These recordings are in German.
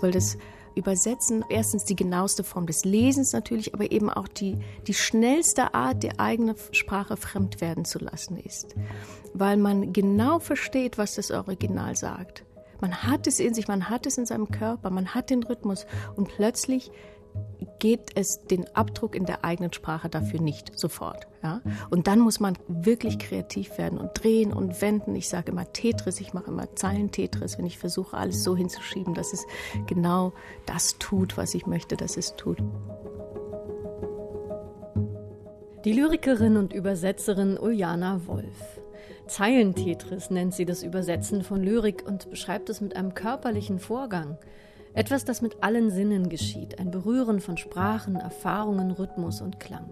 Weil das Übersetzen erstens die genaueste Form des Lesens natürlich, aber eben auch die, die schnellste Art, die eigene Sprache fremd werden zu lassen ist. Weil man genau versteht, was das Original sagt. Man hat es in sich, man hat es in seinem Körper, man hat den Rhythmus und plötzlich geht es den Abdruck in der eigenen Sprache dafür nicht sofort. Ja? Und dann muss man wirklich kreativ werden und drehen und wenden. Ich sage immer Tetris, ich mache immer Zeilen-Tetris, wenn ich versuche, alles so hinzuschieben, dass es genau das tut, was ich möchte, dass es tut. Die Lyrikerin und Übersetzerin Uljana Wolf. Zeilentetris nennt sie das Übersetzen von Lyrik und beschreibt es mit einem körperlichen Vorgang. Etwas, das mit allen Sinnen geschieht, ein Berühren von Sprachen, Erfahrungen, Rhythmus und Klang.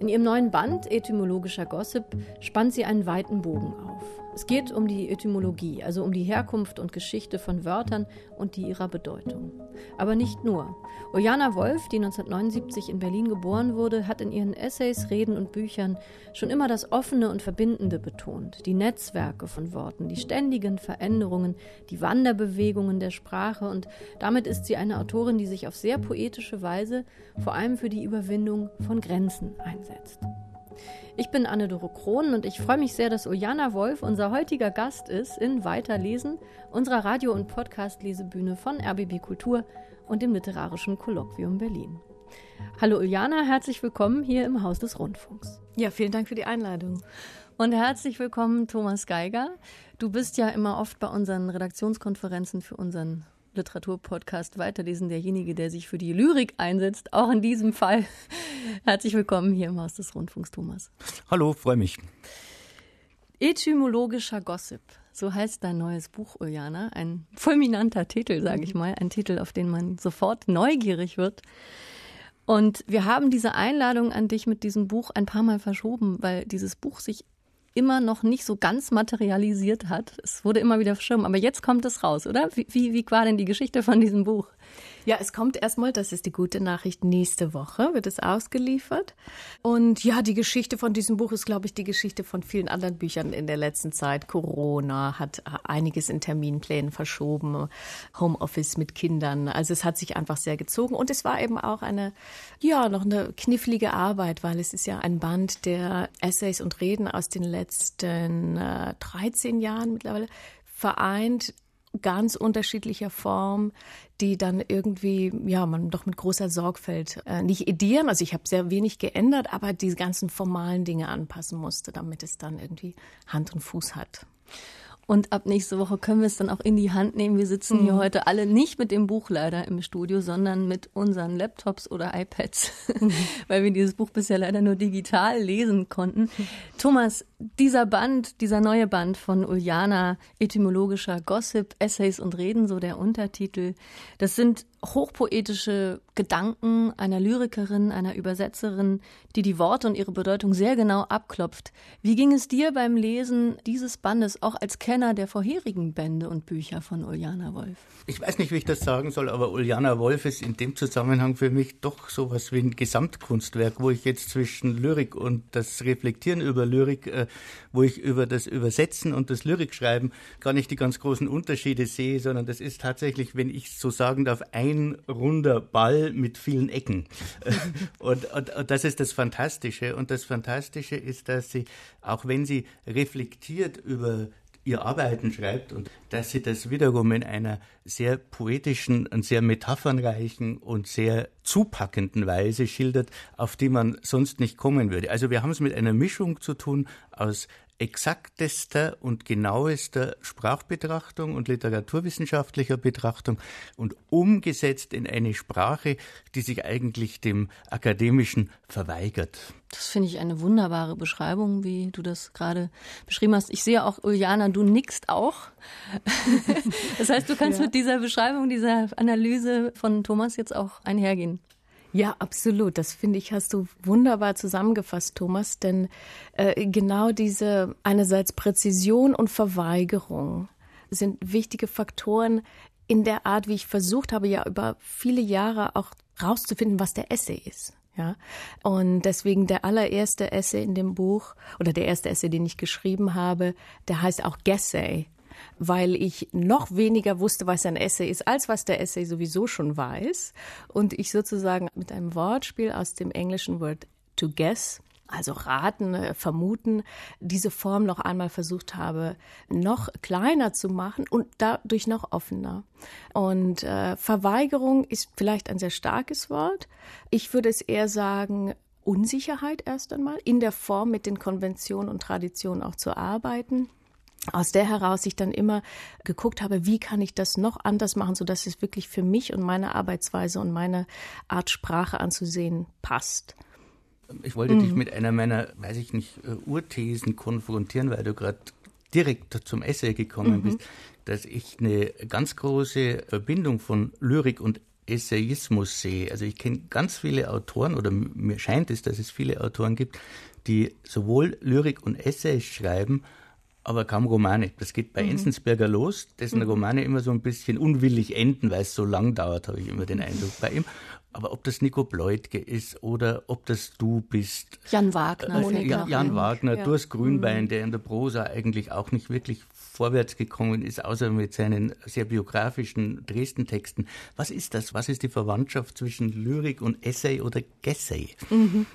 In ihrem neuen Band Etymologischer Gossip spannt sie einen weiten Bogen auf. Es geht um die Etymologie, also um die Herkunft und Geschichte von Wörtern und die ihrer Bedeutung. Aber nicht nur. Ojana Wolf, die 1979 in Berlin geboren wurde, hat in ihren Essays, Reden und Büchern schon immer das Offene und Verbindende betont, die Netzwerke von Worten, die ständigen Veränderungen, die Wanderbewegungen der Sprache und damit ist sie eine Autorin, die sich auf sehr poetische Weise vor allem für die Überwindung von Grenzen einsetzt. Ich bin Anne-Dore Krohn und ich freue mich sehr, dass Ojana Wolf unser heutiger Gast ist in Weiterlesen, unserer Radio- und Podcast-Lesebühne von RBB Kultur und dem Literarischen Kolloquium Berlin. Hallo Uljana, herzlich willkommen hier im Haus des Rundfunks. Ja, vielen Dank für die Einladung. Und herzlich willkommen Thomas Geiger. Du bist ja immer oft bei unseren Redaktionskonferenzen für unseren Literaturpodcast Weiterlesen derjenige, der sich für die Lyrik einsetzt. Auch in diesem Fall. Herzlich willkommen hier im Haus des Rundfunks, Thomas. Hallo, freue mich. Etymologischer Gossip. So heißt dein neues Buch, Uljana. Ein fulminanter Titel, sage ich mal. Ein Titel, auf den man sofort neugierig wird. Und wir haben diese Einladung an dich mit diesem Buch ein paar Mal verschoben, weil dieses Buch sich immer noch nicht so ganz materialisiert hat. Es wurde immer wieder verschoben, aber jetzt kommt es raus, oder? Wie, wie, wie war denn die Geschichte von diesem Buch? Ja, es kommt erstmal, das ist die gute Nachricht, nächste Woche wird es ausgeliefert. Und ja, die Geschichte von diesem Buch ist, glaube ich, die Geschichte von vielen anderen Büchern in der letzten Zeit. Corona hat einiges in Terminplänen verschoben, Homeoffice mit Kindern. Also es hat sich einfach sehr gezogen. Und es war eben auch eine, ja, noch eine knifflige Arbeit, weil es ist ja ein Band der Essays und Reden aus den letzten äh, 13 Jahren mittlerweile vereint ganz unterschiedlicher Form, die dann irgendwie, ja, man doch mit großer Sorgfalt äh, nicht edieren. Also ich habe sehr wenig geändert, aber die ganzen formalen Dinge anpassen musste, damit es dann irgendwie Hand und Fuß hat. Und ab nächste Woche können wir es dann auch in die Hand nehmen. Wir sitzen hier mhm. heute alle nicht mit dem Buch leider im Studio, sondern mit unseren Laptops oder iPads, mhm. weil wir dieses Buch bisher leider nur digital lesen konnten. Thomas, dieser Band, dieser neue Band von Uljana, etymologischer Gossip, Essays und Reden, so der Untertitel, das sind hochpoetische Gedanken einer Lyrikerin, einer Übersetzerin, die die Worte und ihre Bedeutung sehr genau abklopft. Wie ging es dir beim Lesen dieses Bandes, auch als Kenner der vorherigen Bände und Bücher von Uljana Wolf? Ich weiß nicht, wie ich das sagen soll, aber Uljana Wolf ist in dem Zusammenhang für mich doch sowas wie ein Gesamtkunstwerk, wo ich jetzt zwischen Lyrik und das Reflektieren über Lyrik äh, wo ich über das Übersetzen und das Lyrikschreiben gar nicht die ganz großen Unterschiede sehe, sondern das ist tatsächlich, wenn ich so sagen darf, ein runder Ball mit vielen Ecken. und, und, und das ist das Fantastische. Und das Fantastische ist, dass sie, auch wenn sie reflektiert über ihr Arbeiten schreibt und dass sie das wiederum in einer sehr poetischen und sehr metaphernreichen und sehr zupackenden Weise schildert, auf die man sonst nicht kommen würde. Also wir haben es mit einer Mischung zu tun aus exaktester und genauester Sprachbetrachtung und literaturwissenschaftlicher Betrachtung und umgesetzt in eine Sprache, die sich eigentlich dem Akademischen verweigert. Das finde ich eine wunderbare Beschreibung, wie du das gerade beschrieben hast. Ich sehe auch, Uljana, du nickst auch. das heißt, du kannst ja. mit dieser Beschreibung, dieser Analyse von Thomas jetzt auch einhergehen. Ja, absolut. Das finde ich, hast du wunderbar zusammengefasst, Thomas. Denn äh, genau diese einerseits Präzision und Verweigerung sind wichtige Faktoren in der Art, wie ich versucht habe, ja über viele Jahre auch rauszufinden, was der Essay ist. Ja, und deswegen der allererste Essay in dem Buch oder der erste Essay, den ich geschrieben habe, der heißt auch Gessay, weil ich noch weniger wusste, was ein Essay ist, als was der Essay sowieso schon weiß. Und ich sozusagen mit einem Wortspiel aus dem englischen Wort to guess also raten, äh, vermuten, diese Form noch einmal versucht habe, noch kleiner zu machen und dadurch noch offener. Und äh, Verweigerung ist vielleicht ein sehr starkes Wort. Ich würde es eher sagen, Unsicherheit erst einmal, in der Form mit den Konventionen und Traditionen auch zu arbeiten aus der heraus ich dann immer geguckt habe, wie kann ich das noch anders machen, so dass es wirklich für mich und meine Arbeitsweise und meine Art Sprache anzusehen passt. Ich wollte mhm. dich mit einer meiner, weiß ich nicht, äh, Urthesen konfrontieren, weil du gerade direkt zum Essay gekommen mhm. bist, dass ich eine ganz große Verbindung von Lyrik und Essayismus sehe. Also ich kenne ganz viele Autoren oder mir scheint es, dass es viele Autoren gibt, die sowohl Lyrik und Essays schreiben, aber kaum Romane. Das geht bei mhm. Enzensberger los, dessen mhm. Romane immer so ein bisschen unwillig enden, weil es so lang dauert, habe ich immer den Eindruck bei ihm. Aber ob das Nico Bleutke ist oder ob das du bist. Jan Wagner. Äh, Jan, Jan Wagner, ja. Durst Grünbein, mhm. der in der Prosa eigentlich auch nicht wirklich vorwärts gekommen ist, außer mit seinen sehr biografischen Dresden-Texten. Was ist das? Was ist die Verwandtschaft zwischen Lyrik und Essay oder Gessay? Mhm.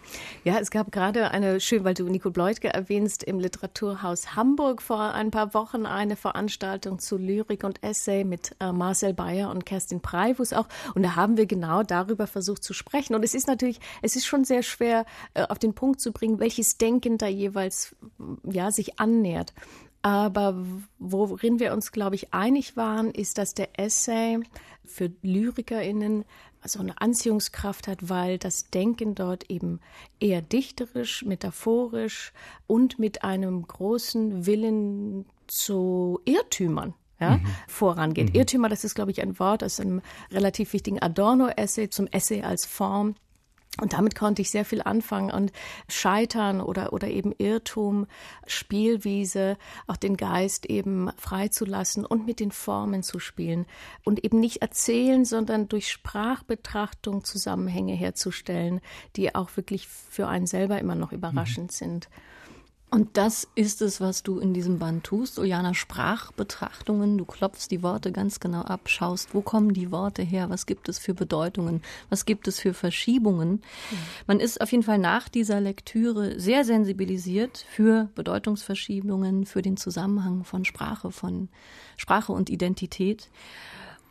Ja, es gab gerade eine, schön, weil du Nico Bleutke erwähnst, im Literaturhaus Hamburg vor ein paar Wochen eine Veranstaltung zu Lyrik und Essay mit äh, Marcel Bayer und Kerstin Preivus auch. Und da haben wir genau darüber versucht zu sprechen. Und es ist natürlich, es ist schon sehr schwer äh, auf den Punkt zu bringen, welches Denken da jeweils ja, sich annähert. Aber worin wir uns, glaube ich, einig waren, ist, dass der Essay für LyrikerInnen so eine Anziehungskraft hat, weil das Denken dort eben eher dichterisch, metaphorisch und mit einem großen Willen zu Irrtümern ja, mhm. vorangeht. Mhm. Irrtümer, das ist, glaube ich, ein Wort aus einem relativ wichtigen Adorno-Essay zum Essay als Form. Und damit konnte ich sehr viel anfangen und Scheitern oder, oder eben Irrtum, Spielwiese, auch den Geist eben freizulassen und mit den Formen zu spielen und eben nicht erzählen, sondern durch Sprachbetrachtung Zusammenhänge herzustellen, die auch wirklich für einen selber immer noch überraschend mhm. sind. Und das ist es, was du in diesem Band tust, Ojana, Sprachbetrachtungen. Du klopfst die Worte ganz genau ab, schaust, wo kommen die Worte her, was gibt es für Bedeutungen, was gibt es für Verschiebungen. Mhm. Man ist auf jeden Fall nach dieser Lektüre sehr sensibilisiert für Bedeutungsverschiebungen, für den Zusammenhang von Sprache, von Sprache und Identität.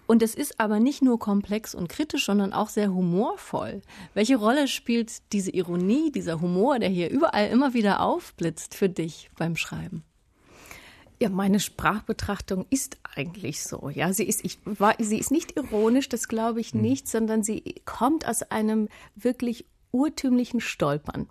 Und es ist aber nicht nur komplex und kritisch, sondern auch sehr humorvoll. Welche Rolle spielt diese Ironie, dieser Humor, der hier überall immer wieder aufblitzt für dich beim Schreiben? Ja, meine Sprachbetrachtung ist eigentlich so. Ja, sie ist, ich war, sie ist nicht ironisch, das glaube ich hm. nicht, sondern sie kommt aus einem wirklich urtümlichen Stolpern.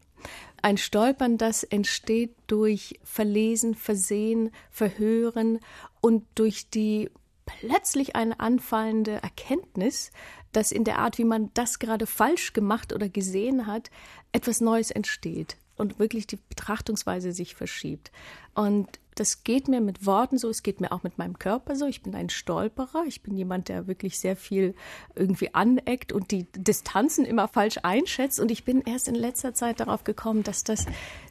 Ein Stolpern, das entsteht durch Verlesen, Versehen, Verhören und durch die plötzlich eine anfallende Erkenntnis, dass in der Art, wie man das gerade falsch gemacht oder gesehen hat, etwas Neues entsteht und wirklich die Betrachtungsweise sich verschiebt. Und das geht mir mit Worten so, es geht mir auch mit meinem Körper so. Ich bin ein Stolperer, ich bin jemand, der wirklich sehr viel irgendwie aneckt und die Distanzen immer falsch einschätzt. Und ich bin erst in letzter Zeit darauf gekommen, dass das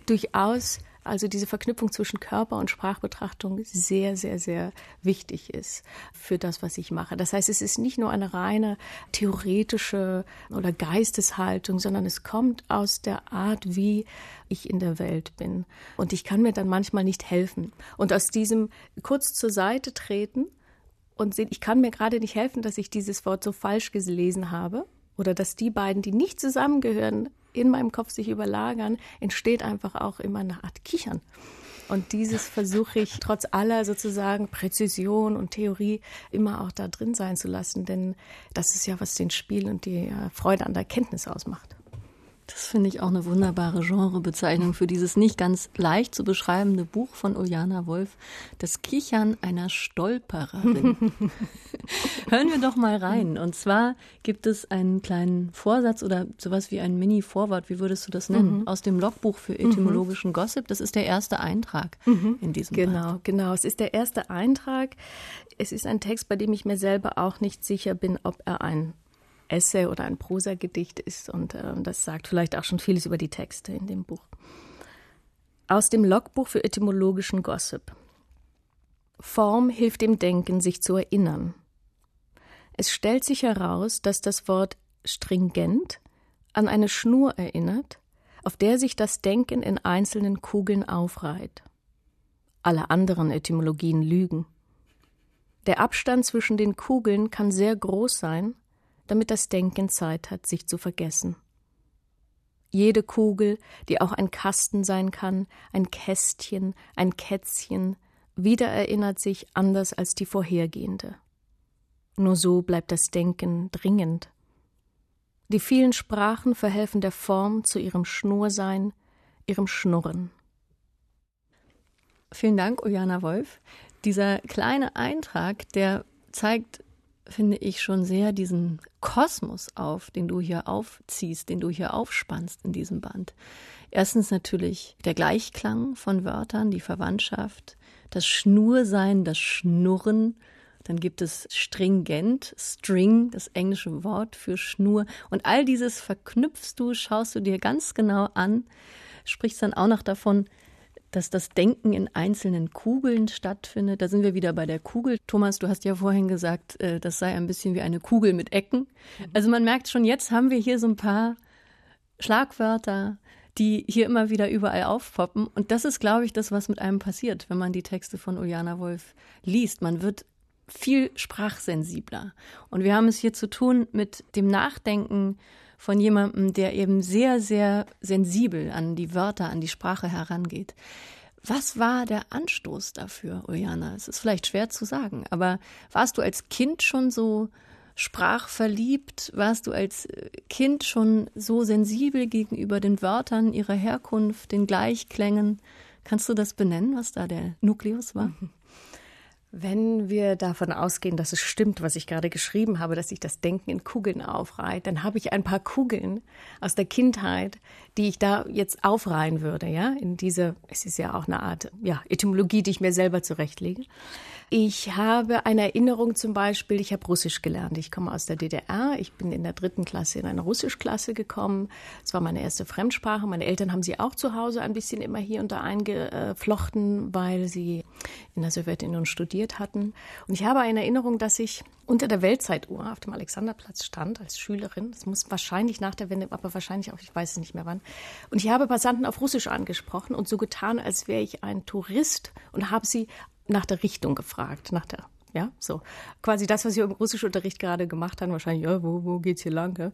durchaus also diese Verknüpfung zwischen Körper und Sprachbetrachtung sehr, sehr, sehr wichtig ist für das, was ich mache. Das heißt, es ist nicht nur eine reine theoretische oder Geisteshaltung, sondern es kommt aus der Art, wie ich in der Welt bin. Und ich kann mir dann manchmal nicht helfen. Und aus diesem kurz zur Seite treten und sehen, ich kann mir gerade nicht helfen, dass ich dieses Wort so falsch gelesen habe oder dass die beiden, die nicht zusammengehören, in meinem Kopf sich überlagern, entsteht einfach auch immer eine Art Kichern. Und dieses versuche ich trotz aller sozusagen Präzision und Theorie immer auch da drin sein zu lassen, denn das ist ja, was den Spiel und die äh, Freude an der Kenntnis ausmacht. Das finde ich auch eine wunderbare Genrebezeichnung für dieses nicht ganz leicht zu beschreibende Buch von Uljana Wolf, Das Kichern einer Stolpererin. Hören wir doch mal rein. Und zwar gibt es einen kleinen Vorsatz oder sowas wie ein Mini-Vorwort, wie würdest du das nennen? Mhm. Aus dem Logbuch für etymologischen mhm. Gossip. Das ist der erste Eintrag mhm. in diesem Genau, Band. genau. Es ist der erste Eintrag. Es ist ein Text, bei dem ich mir selber auch nicht sicher bin, ob er ein Essay oder ein Prosagedicht ist und äh, das sagt vielleicht auch schon vieles über die Texte in dem Buch. Aus dem Logbuch für etymologischen Gossip. Form hilft dem Denken, sich zu erinnern. Es stellt sich heraus, dass das Wort stringent an eine Schnur erinnert, auf der sich das Denken in einzelnen Kugeln aufreiht. Alle anderen Etymologien lügen. Der Abstand zwischen den Kugeln kann sehr groß sein, damit das Denken Zeit hat, sich zu vergessen. Jede Kugel, die auch ein Kasten sein kann, ein Kästchen, ein Kätzchen, wiedererinnert sich anders als die vorhergehende. Nur so bleibt das Denken dringend. Die vielen Sprachen verhelfen der Form zu ihrem Schnursein, ihrem Schnurren. Vielen Dank, Ujana Wolf. Dieser kleine Eintrag, der zeigt, finde ich, schon sehr diesen Kosmos auf, den du hier aufziehst, den du hier aufspannst in diesem Band. Erstens natürlich der Gleichklang von Wörtern, die Verwandtschaft, das Schnursein, das Schnurren, dann gibt es stringent, string, das englische Wort für Schnur. Und all dieses verknüpfst du, schaust du dir ganz genau an, sprichst dann auch noch davon, dass das Denken in einzelnen Kugeln stattfindet. Da sind wir wieder bei der Kugel. Thomas, du hast ja vorhin gesagt, äh, das sei ein bisschen wie eine Kugel mit Ecken. Mhm. Also man merkt schon, jetzt haben wir hier so ein paar Schlagwörter, die hier immer wieder überall aufpoppen. Und das ist, glaube ich, das, was mit einem passiert, wenn man die Texte von Uljana Wolf liest. Man wird viel sprachsensibler. Und wir haben es hier zu tun mit dem Nachdenken von jemandem, der eben sehr, sehr sensibel an die Wörter, an die Sprache herangeht. Was war der Anstoß dafür, Uljana? Es ist vielleicht schwer zu sagen, aber warst du als Kind schon so sprachverliebt? Warst du als Kind schon so sensibel gegenüber den Wörtern, ihrer Herkunft, den Gleichklängen? Kannst du das benennen, was da der Nukleus war? Wenn wir davon ausgehen, dass es stimmt, was ich gerade geschrieben habe, dass sich das Denken in Kugeln aufreiht, dann habe ich ein paar Kugeln aus der Kindheit, die ich da jetzt aufreihen würde, ja, in diese, es ist ja auch eine Art, ja, Etymologie, die ich mir selber zurechtlege. Ich habe eine Erinnerung zum Beispiel, ich habe Russisch gelernt. Ich komme aus der DDR. Ich bin in der dritten Klasse in eine Russischklasse gekommen. Es war meine erste Fremdsprache. Meine Eltern haben sie auch zu Hause ein bisschen immer hier und da eingeflochten, weil sie in der Sowjetunion studiert hatten. Und ich habe eine Erinnerung, dass ich unter der Weltzeituhr auf dem Alexanderplatz stand als Schülerin. Das muss wahrscheinlich nach der Wende, aber wahrscheinlich auch, ich weiß es nicht mehr wann. Und ich habe Passanten auf Russisch angesprochen und so getan, als wäre ich ein Tourist und habe sie nach der Richtung gefragt, nach der ja, so. Quasi das, was wir im Russischunterricht gerade gemacht haben, wahrscheinlich, ja, wo, wo geht's hier lang? Ja?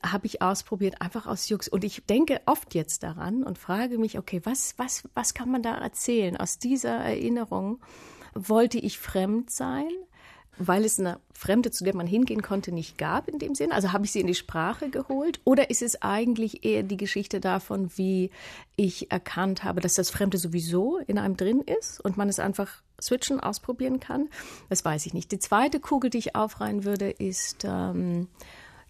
Habe ich ausprobiert, einfach aus Jux. Und ich denke oft jetzt daran und frage mich, okay, was, was, was kann man da erzählen? Aus dieser Erinnerung wollte ich fremd sein? Weil es eine Fremde, zu der man hingehen konnte, nicht gab in dem Sinn? Also habe ich sie in die Sprache geholt? Oder ist es eigentlich eher die Geschichte davon, wie ich erkannt habe, dass das Fremde sowieso in einem drin ist und man es einfach switchen, ausprobieren kann? Das weiß ich nicht. Die zweite Kugel, die ich aufreihen würde, ist, ähm,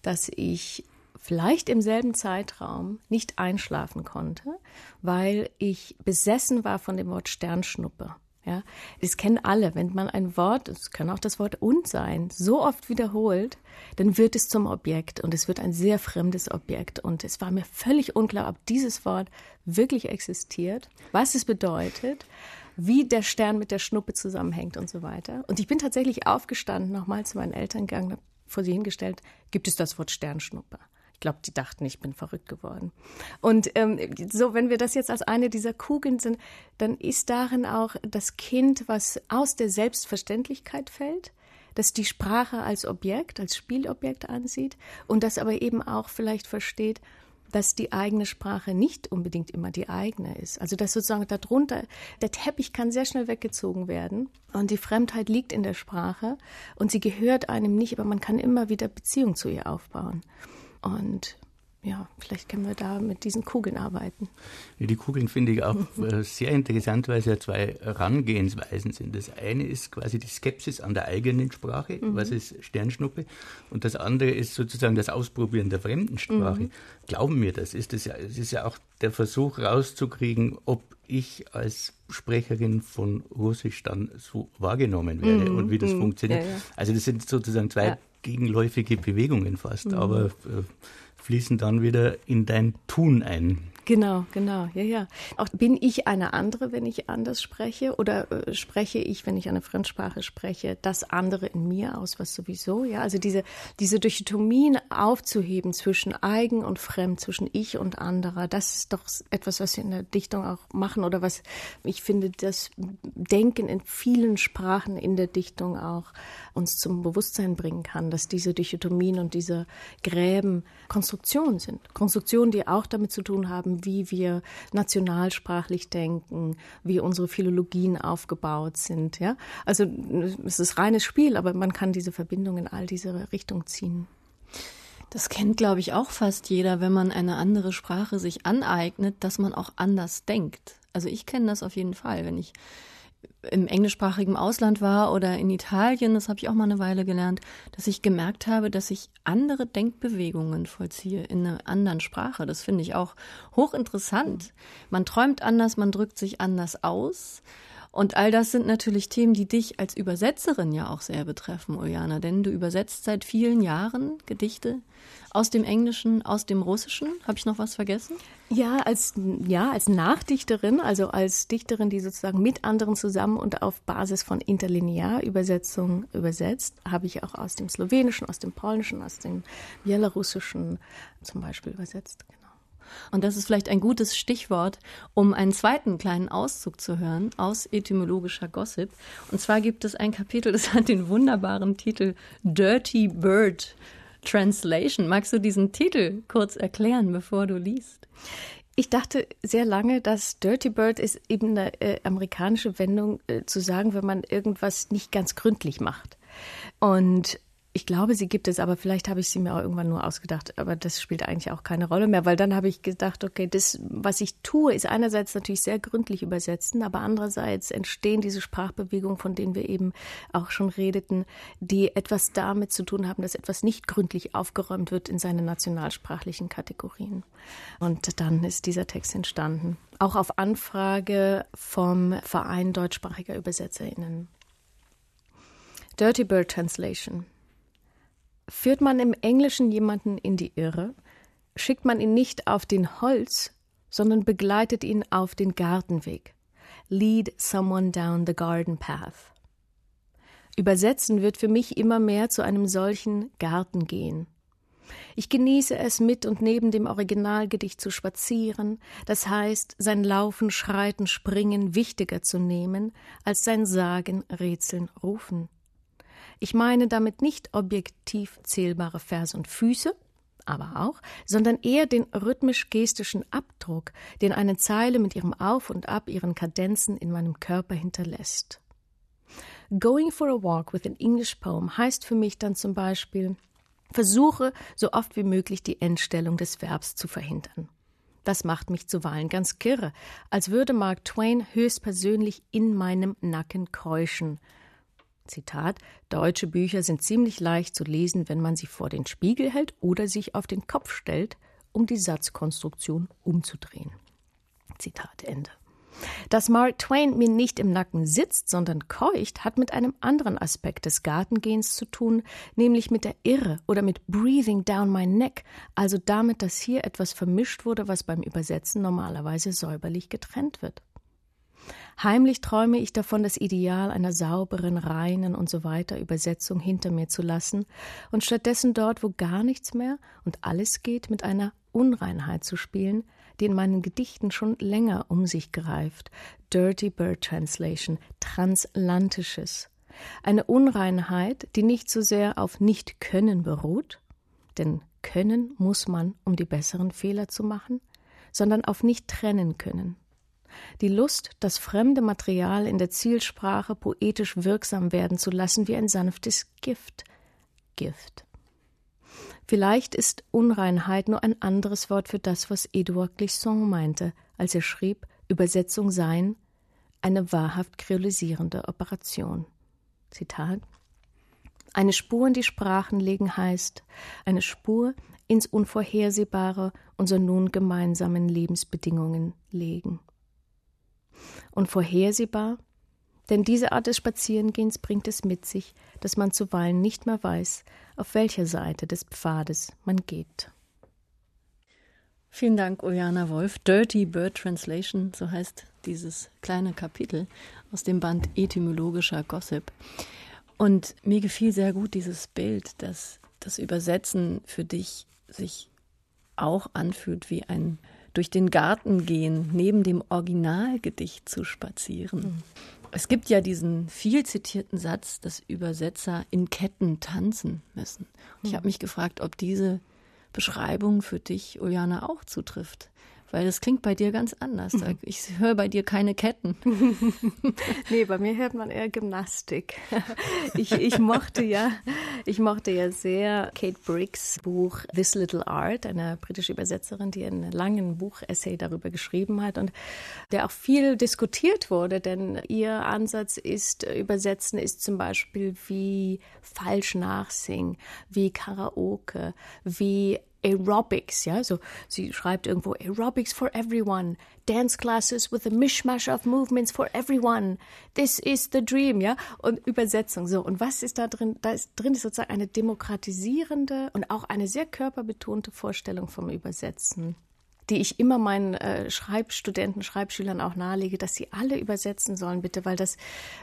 dass ich vielleicht im selben Zeitraum nicht einschlafen konnte, weil ich besessen war von dem Wort Sternschnuppe. Ja, das kennen alle. Wenn man ein Wort, es kann auch das Wort und sein, so oft wiederholt, dann wird es zum Objekt und es wird ein sehr fremdes Objekt. Und es war mir völlig unklar, ob dieses Wort wirklich existiert, was es bedeutet, wie der Stern mit der Schnuppe zusammenhängt und so weiter. Und ich bin tatsächlich aufgestanden, nochmal zu meinen Eltern gegangen, vor sie hingestellt, gibt es das Wort Sternschnuppe? Ich glaube, die dachten, ich bin verrückt geworden. Und ähm, so, wenn wir das jetzt als eine dieser Kugeln sind, dann ist darin auch das Kind, was aus der Selbstverständlichkeit fällt, das die Sprache als Objekt, als Spielobjekt ansieht und das aber eben auch vielleicht versteht, dass die eigene Sprache nicht unbedingt immer die eigene ist. Also dass sozusagen darunter, der Teppich kann sehr schnell weggezogen werden und die Fremdheit liegt in der Sprache und sie gehört einem nicht, aber man kann immer wieder Beziehung zu ihr aufbauen. Und ja, vielleicht können wir da mit diesen Kugeln arbeiten. Die Kugeln finde ich auch äh, sehr interessant, weil es ja zwei Herangehensweisen sind. Das eine ist quasi die Skepsis an der eigenen Sprache, mhm. was ist Sternschnuppe, und das andere ist sozusagen das Ausprobieren der fremden Sprache. Mhm. Glauben mir das, ist das ja, es ist ja auch der Versuch rauszukriegen, ob ich als Sprecherin von Russisch dann so wahrgenommen werde mhm. und wie das mhm. funktioniert. Ja, ja. Also das sind sozusagen zwei ja. Gegenläufige Bewegungen fast, mhm. aber äh, fließen dann wieder in dein Tun ein. Genau, genau, ja, ja. Auch bin ich eine andere, wenn ich anders spreche oder äh, spreche ich, wenn ich eine Fremdsprache spreche, das andere in mir aus, was sowieso, ja. Also diese, diese Dichotomien aufzuheben zwischen eigen und fremd, zwischen ich und anderer, das ist doch etwas, was wir in der Dichtung auch machen oder was ich finde, das Denken in vielen Sprachen in der Dichtung auch uns zum Bewusstsein bringen kann, dass diese Dichotomien und diese Gräben Konstruktionen sind. Konstruktionen, die auch damit zu tun haben, wie wir nationalsprachlich denken, wie unsere Philologien aufgebaut sind. Ja? Also es ist reines Spiel, aber man kann diese Verbindung in all diese Richtungen ziehen. Das kennt, glaube ich, auch fast jeder, wenn man eine andere Sprache sich aneignet, dass man auch anders denkt. Also ich kenne das auf jeden Fall, wenn ich im englischsprachigen Ausland war oder in Italien, das habe ich auch mal eine Weile gelernt, dass ich gemerkt habe, dass ich andere Denkbewegungen vollziehe in einer anderen Sprache. Das finde ich auch hochinteressant. Man träumt anders, man drückt sich anders aus. Und all das sind natürlich Themen, die dich als Übersetzerin ja auch sehr betreffen, Uljana, denn du übersetzt seit vielen Jahren Gedichte aus dem Englischen, aus dem Russischen. Habe ich noch was vergessen? Ja, als, ja, als Nachdichterin, also als Dichterin, die sozusagen mit anderen zusammen und auf Basis von Interlinearübersetzung übersetzt, habe ich auch aus dem Slowenischen, aus dem Polnischen, aus dem Belarussischen zum Beispiel übersetzt. Und das ist vielleicht ein gutes Stichwort, um einen zweiten kleinen Auszug zu hören aus etymologischer Gossip. Und zwar gibt es ein Kapitel, das hat den wunderbaren Titel Dirty Bird Translation. Magst du diesen Titel kurz erklären, bevor du liest? Ich dachte sehr lange, dass Dirty Bird ist eben eine äh, amerikanische Wendung äh, zu sagen, wenn man irgendwas nicht ganz gründlich macht. Und ich glaube, sie gibt es, aber vielleicht habe ich sie mir auch irgendwann nur ausgedacht. Aber das spielt eigentlich auch keine Rolle mehr, weil dann habe ich gedacht, okay, das, was ich tue, ist einerseits natürlich sehr gründlich übersetzen, aber andererseits entstehen diese Sprachbewegungen, von denen wir eben auch schon redeten, die etwas damit zu tun haben, dass etwas nicht gründlich aufgeräumt wird in seine nationalsprachlichen Kategorien. Und dann ist dieser Text entstanden. Auch auf Anfrage vom Verein deutschsprachiger ÜbersetzerInnen. Dirty Bird Translation. Führt man im Englischen jemanden in die Irre, schickt man ihn nicht auf den Holz, sondern begleitet ihn auf den Gartenweg. Lead someone down the garden path. Übersetzen wird für mich immer mehr zu einem solchen Gartengehen. Ich genieße es, mit und neben dem Originalgedicht zu spazieren, das heißt, sein Laufen, Schreiten, Springen wichtiger zu nehmen als sein Sagen, Rätseln, Rufen. Ich meine damit nicht objektiv zählbare Verse und Füße, aber auch, sondern eher den rhythmisch-gestischen Abdruck, den eine Zeile mit ihrem Auf und Ab, ihren Kadenzen in meinem Körper hinterlässt. Going for a walk with an English poem heißt für mich dann zum Beispiel, versuche so oft wie möglich die Endstellung des Verbs zu verhindern. Das macht mich zuweilen ganz kirre, als würde Mark Twain höchstpersönlich in meinem Nacken keuschen, Zitat, deutsche Bücher sind ziemlich leicht zu lesen, wenn man sie vor den Spiegel hält oder sich auf den Kopf stellt, um die Satzkonstruktion umzudrehen. Zitat Ende. Dass Mark Twain mir nicht im Nacken sitzt, sondern keucht, hat mit einem anderen Aspekt des Gartengehens zu tun, nämlich mit der Irre oder mit breathing down my neck, also damit, dass hier etwas vermischt wurde, was beim Übersetzen normalerweise säuberlich getrennt wird. Heimlich träume ich davon, das Ideal einer sauberen, reinen und so weiter Übersetzung hinter mir zu lassen und stattdessen dort, wo gar nichts mehr und alles geht, mit einer Unreinheit zu spielen, die in meinen Gedichten schon länger um sich greift. Dirty Bird Translation, Translantisches. Eine Unreinheit, die nicht so sehr auf Nicht-Können beruht, denn können muss man, um die besseren Fehler zu machen, sondern auf nicht trennen können die Lust, das fremde Material in der Zielsprache poetisch wirksam werden zu lassen wie ein sanftes Gift. Gift. Vielleicht ist Unreinheit nur ein anderes Wort für das, was Edouard Glissant meinte, als er schrieb, Übersetzung seien eine wahrhaft kreolisierende Operation. Zitat Eine Spur in die Sprachen legen heißt, eine Spur ins Unvorhersehbare unserer nun gemeinsamen Lebensbedingungen legen. Und vorhersehbar, denn diese Art des Spazierengehens bringt es mit sich, dass man zuweilen nicht mehr weiß, auf welcher Seite des Pfades man geht. Vielen Dank, Uljana Wolf. Dirty Bird Translation, so heißt dieses kleine Kapitel aus dem Band Etymologischer Gossip. Und mir gefiel sehr gut dieses Bild, dass das Übersetzen für dich sich auch anfühlt wie ein durch den Garten gehen, neben dem Originalgedicht zu spazieren. Mhm. Es gibt ja diesen viel zitierten Satz, dass Übersetzer in Ketten tanzen müssen. Und ich mhm. habe mich gefragt, ob diese Beschreibung für dich, Uljana, auch zutrifft. Weil das klingt bei dir ganz anders. Mhm. Ich höre bei dir keine Ketten. nee, bei mir hört man eher Gymnastik. Ich, ich mochte ja, ich mochte ja sehr Kate Briggs Buch This Little Art, eine britische Übersetzerin, die einen langen Buchessay darüber geschrieben hat und der auch viel diskutiert wurde, denn ihr Ansatz ist, übersetzen ist zum Beispiel wie falsch nachsingen, wie Karaoke, wie Aerobics, ja, so sie schreibt irgendwo Aerobics for everyone, dance classes with a mishmash of movements for everyone. This is the dream, ja, und Übersetzung. So und was ist da drin? Da ist drin ist sozusagen eine demokratisierende und auch eine sehr körperbetonte Vorstellung vom Übersetzen die ich immer meinen äh, Schreibstudenten, Schreibschülern auch nahelege, dass sie alle übersetzen sollen, bitte, weil das,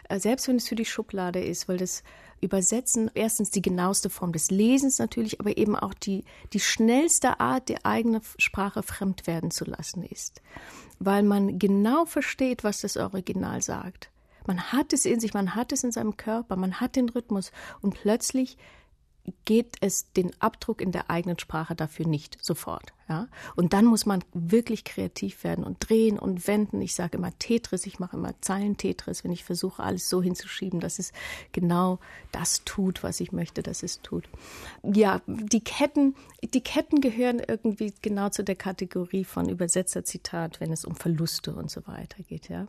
äh, selbst wenn es für die Schublade ist, weil das Übersetzen erstens die genaueste Form des Lesens natürlich, aber eben auch die, die schnellste Art, die eigene Sprache fremd werden zu lassen ist. Weil man genau versteht, was das Original sagt. Man hat es in sich, man hat es in seinem Körper, man hat den Rhythmus und plötzlich geht es den Abdruck in der eigenen Sprache dafür nicht sofort. Ja? Und dann muss man wirklich kreativ werden und drehen und wenden. Ich sage immer Tetris, ich mache immer Zeilen-Tetris, wenn ich versuche, alles so hinzuschieben, dass es genau das tut, was ich möchte, dass es tut. Ja, die Ketten, die Ketten gehören irgendwie genau zu der Kategorie von Übersetzerzitat, wenn es um Verluste und so weiter geht. Ja?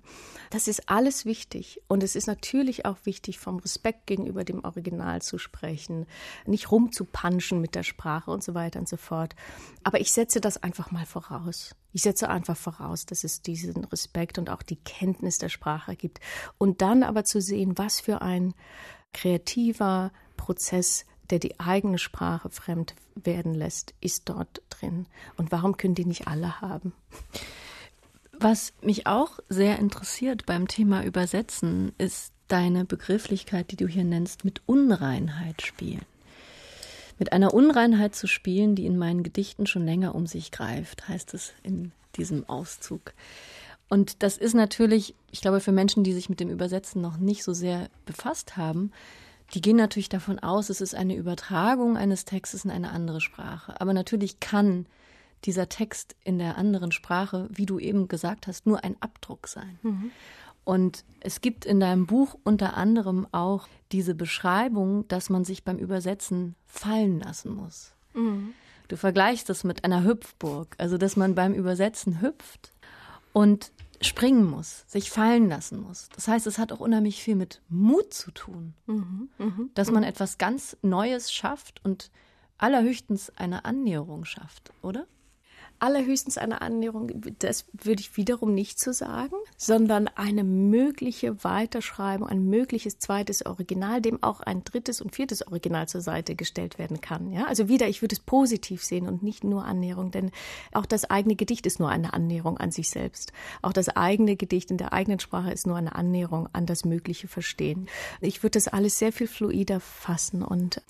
Das ist alles wichtig. Und es ist natürlich auch wichtig, vom Respekt gegenüber dem Original zu sprechen, nicht rumzupanschen mit der Sprache und so weiter und so fort. Aber ich setze setze das einfach mal voraus. Ich setze einfach voraus, dass es diesen Respekt und auch die Kenntnis der Sprache gibt. Und dann aber zu sehen, was für ein kreativer Prozess, der die eigene Sprache fremd werden lässt, ist dort drin. Und warum können die nicht alle haben? Was mich auch sehr interessiert beim Thema Übersetzen, ist deine Begrifflichkeit, die du hier nennst, mit Unreinheit spielen mit einer Unreinheit zu spielen, die in meinen Gedichten schon länger um sich greift, heißt es in diesem Auszug. Und das ist natürlich, ich glaube, für Menschen, die sich mit dem Übersetzen noch nicht so sehr befasst haben, die gehen natürlich davon aus, es ist eine Übertragung eines Textes in eine andere Sprache. Aber natürlich kann dieser Text in der anderen Sprache, wie du eben gesagt hast, nur ein Abdruck sein. Mhm. Und es gibt in deinem Buch unter anderem auch diese Beschreibung, dass man sich beim Übersetzen fallen lassen muss. Mhm. Du vergleichst das mit einer Hüpfburg, also dass man beim Übersetzen hüpft und springen muss, sich fallen lassen muss. Das heißt, es hat auch unheimlich viel mit Mut zu tun, mhm. Mhm. dass man etwas ganz Neues schafft und allerhöchstens eine Annäherung schafft, oder? Allerhöchstens eine Annäherung, das würde ich wiederum nicht so sagen, sondern eine mögliche Weiterschreibung, ein mögliches zweites Original, dem auch ein drittes und viertes Original zur Seite gestellt werden kann. Ja, also wieder, ich würde es positiv sehen und nicht nur Annäherung, denn auch das eigene Gedicht ist nur eine Annäherung an sich selbst. Auch das eigene Gedicht in der eigenen Sprache ist nur eine Annäherung an das mögliche Verstehen. Ich würde das alles sehr viel fluider fassen und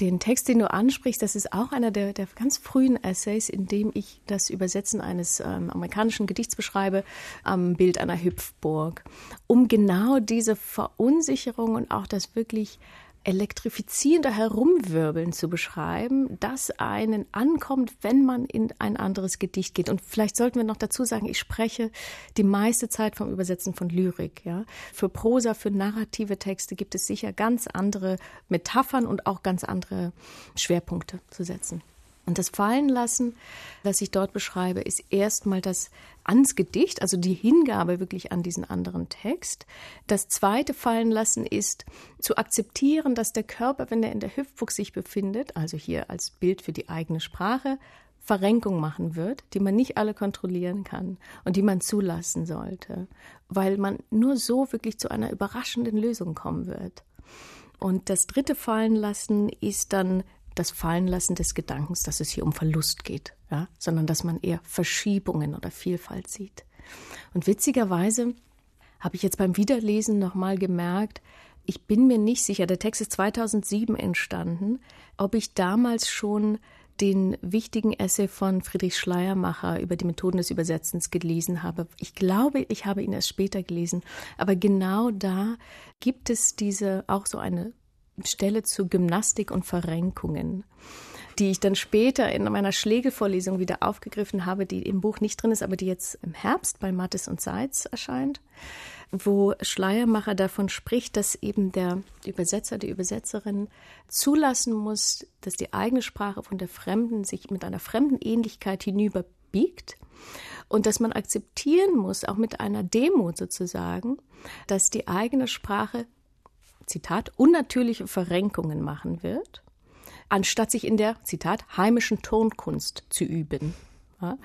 den Text, den du ansprichst, das ist auch einer der, der ganz frühen Essays, in dem ich das Übersetzen eines ähm, amerikanischen Gedichts beschreibe, am Bild einer Hüpfburg, um genau diese Verunsicherung und auch das wirklich elektrifizierende Herumwirbeln zu beschreiben, das einen ankommt, wenn man in ein anderes Gedicht geht. Und vielleicht sollten wir noch dazu sagen, ich spreche die meiste Zeit vom Übersetzen von Lyrik. Ja. Für Prosa, für narrative Texte gibt es sicher ganz andere Metaphern und auch ganz andere Schwerpunkte zu setzen. Und das Fallenlassen, was ich dort beschreibe, ist erstmal das ans Gedicht, also die Hingabe wirklich an diesen anderen Text. Das zweite Fallenlassen ist zu akzeptieren, dass der Körper, wenn er in der Hüftbuch sich befindet, also hier als Bild für die eigene Sprache, Verrenkung machen wird, die man nicht alle kontrollieren kann und die man zulassen sollte, weil man nur so wirklich zu einer überraschenden Lösung kommen wird. Und das dritte Fallenlassen ist dann das Fallenlassen des Gedankens, dass es hier um Verlust geht, ja, sondern dass man eher Verschiebungen oder Vielfalt sieht. Und witzigerweise habe ich jetzt beim Wiederlesen nochmal gemerkt, ich bin mir nicht sicher, der Text ist 2007 entstanden, ob ich damals schon den wichtigen Essay von Friedrich Schleiermacher über die Methoden des Übersetzens gelesen habe. Ich glaube, ich habe ihn erst später gelesen, aber genau da gibt es diese auch so eine Stelle zu Gymnastik und Verrenkungen, die ich dann später in meiner Schlegelvorlesung wieder aufgegriffen habe, die im Buch nicht drin ist, aber die jetzt im Herbst bei Mattes und Seitz erscheint, wo Schleiermacher davon spricht, dass eben der Übersetzer, die Übersetzerin zulassen muss, dass die eigene Sprache von der Fremden sich mit einer fremden Ähnlichkeit hinüberbiegt und dass man akzeptieren muss, auch mit einer Demut sozusagen, dass die eigene Sprache Zitat, unnatürliche Verrenkungen machen wird, anstatt sich in der, Zitat, heimischen Tonkunst zu üben. Ja?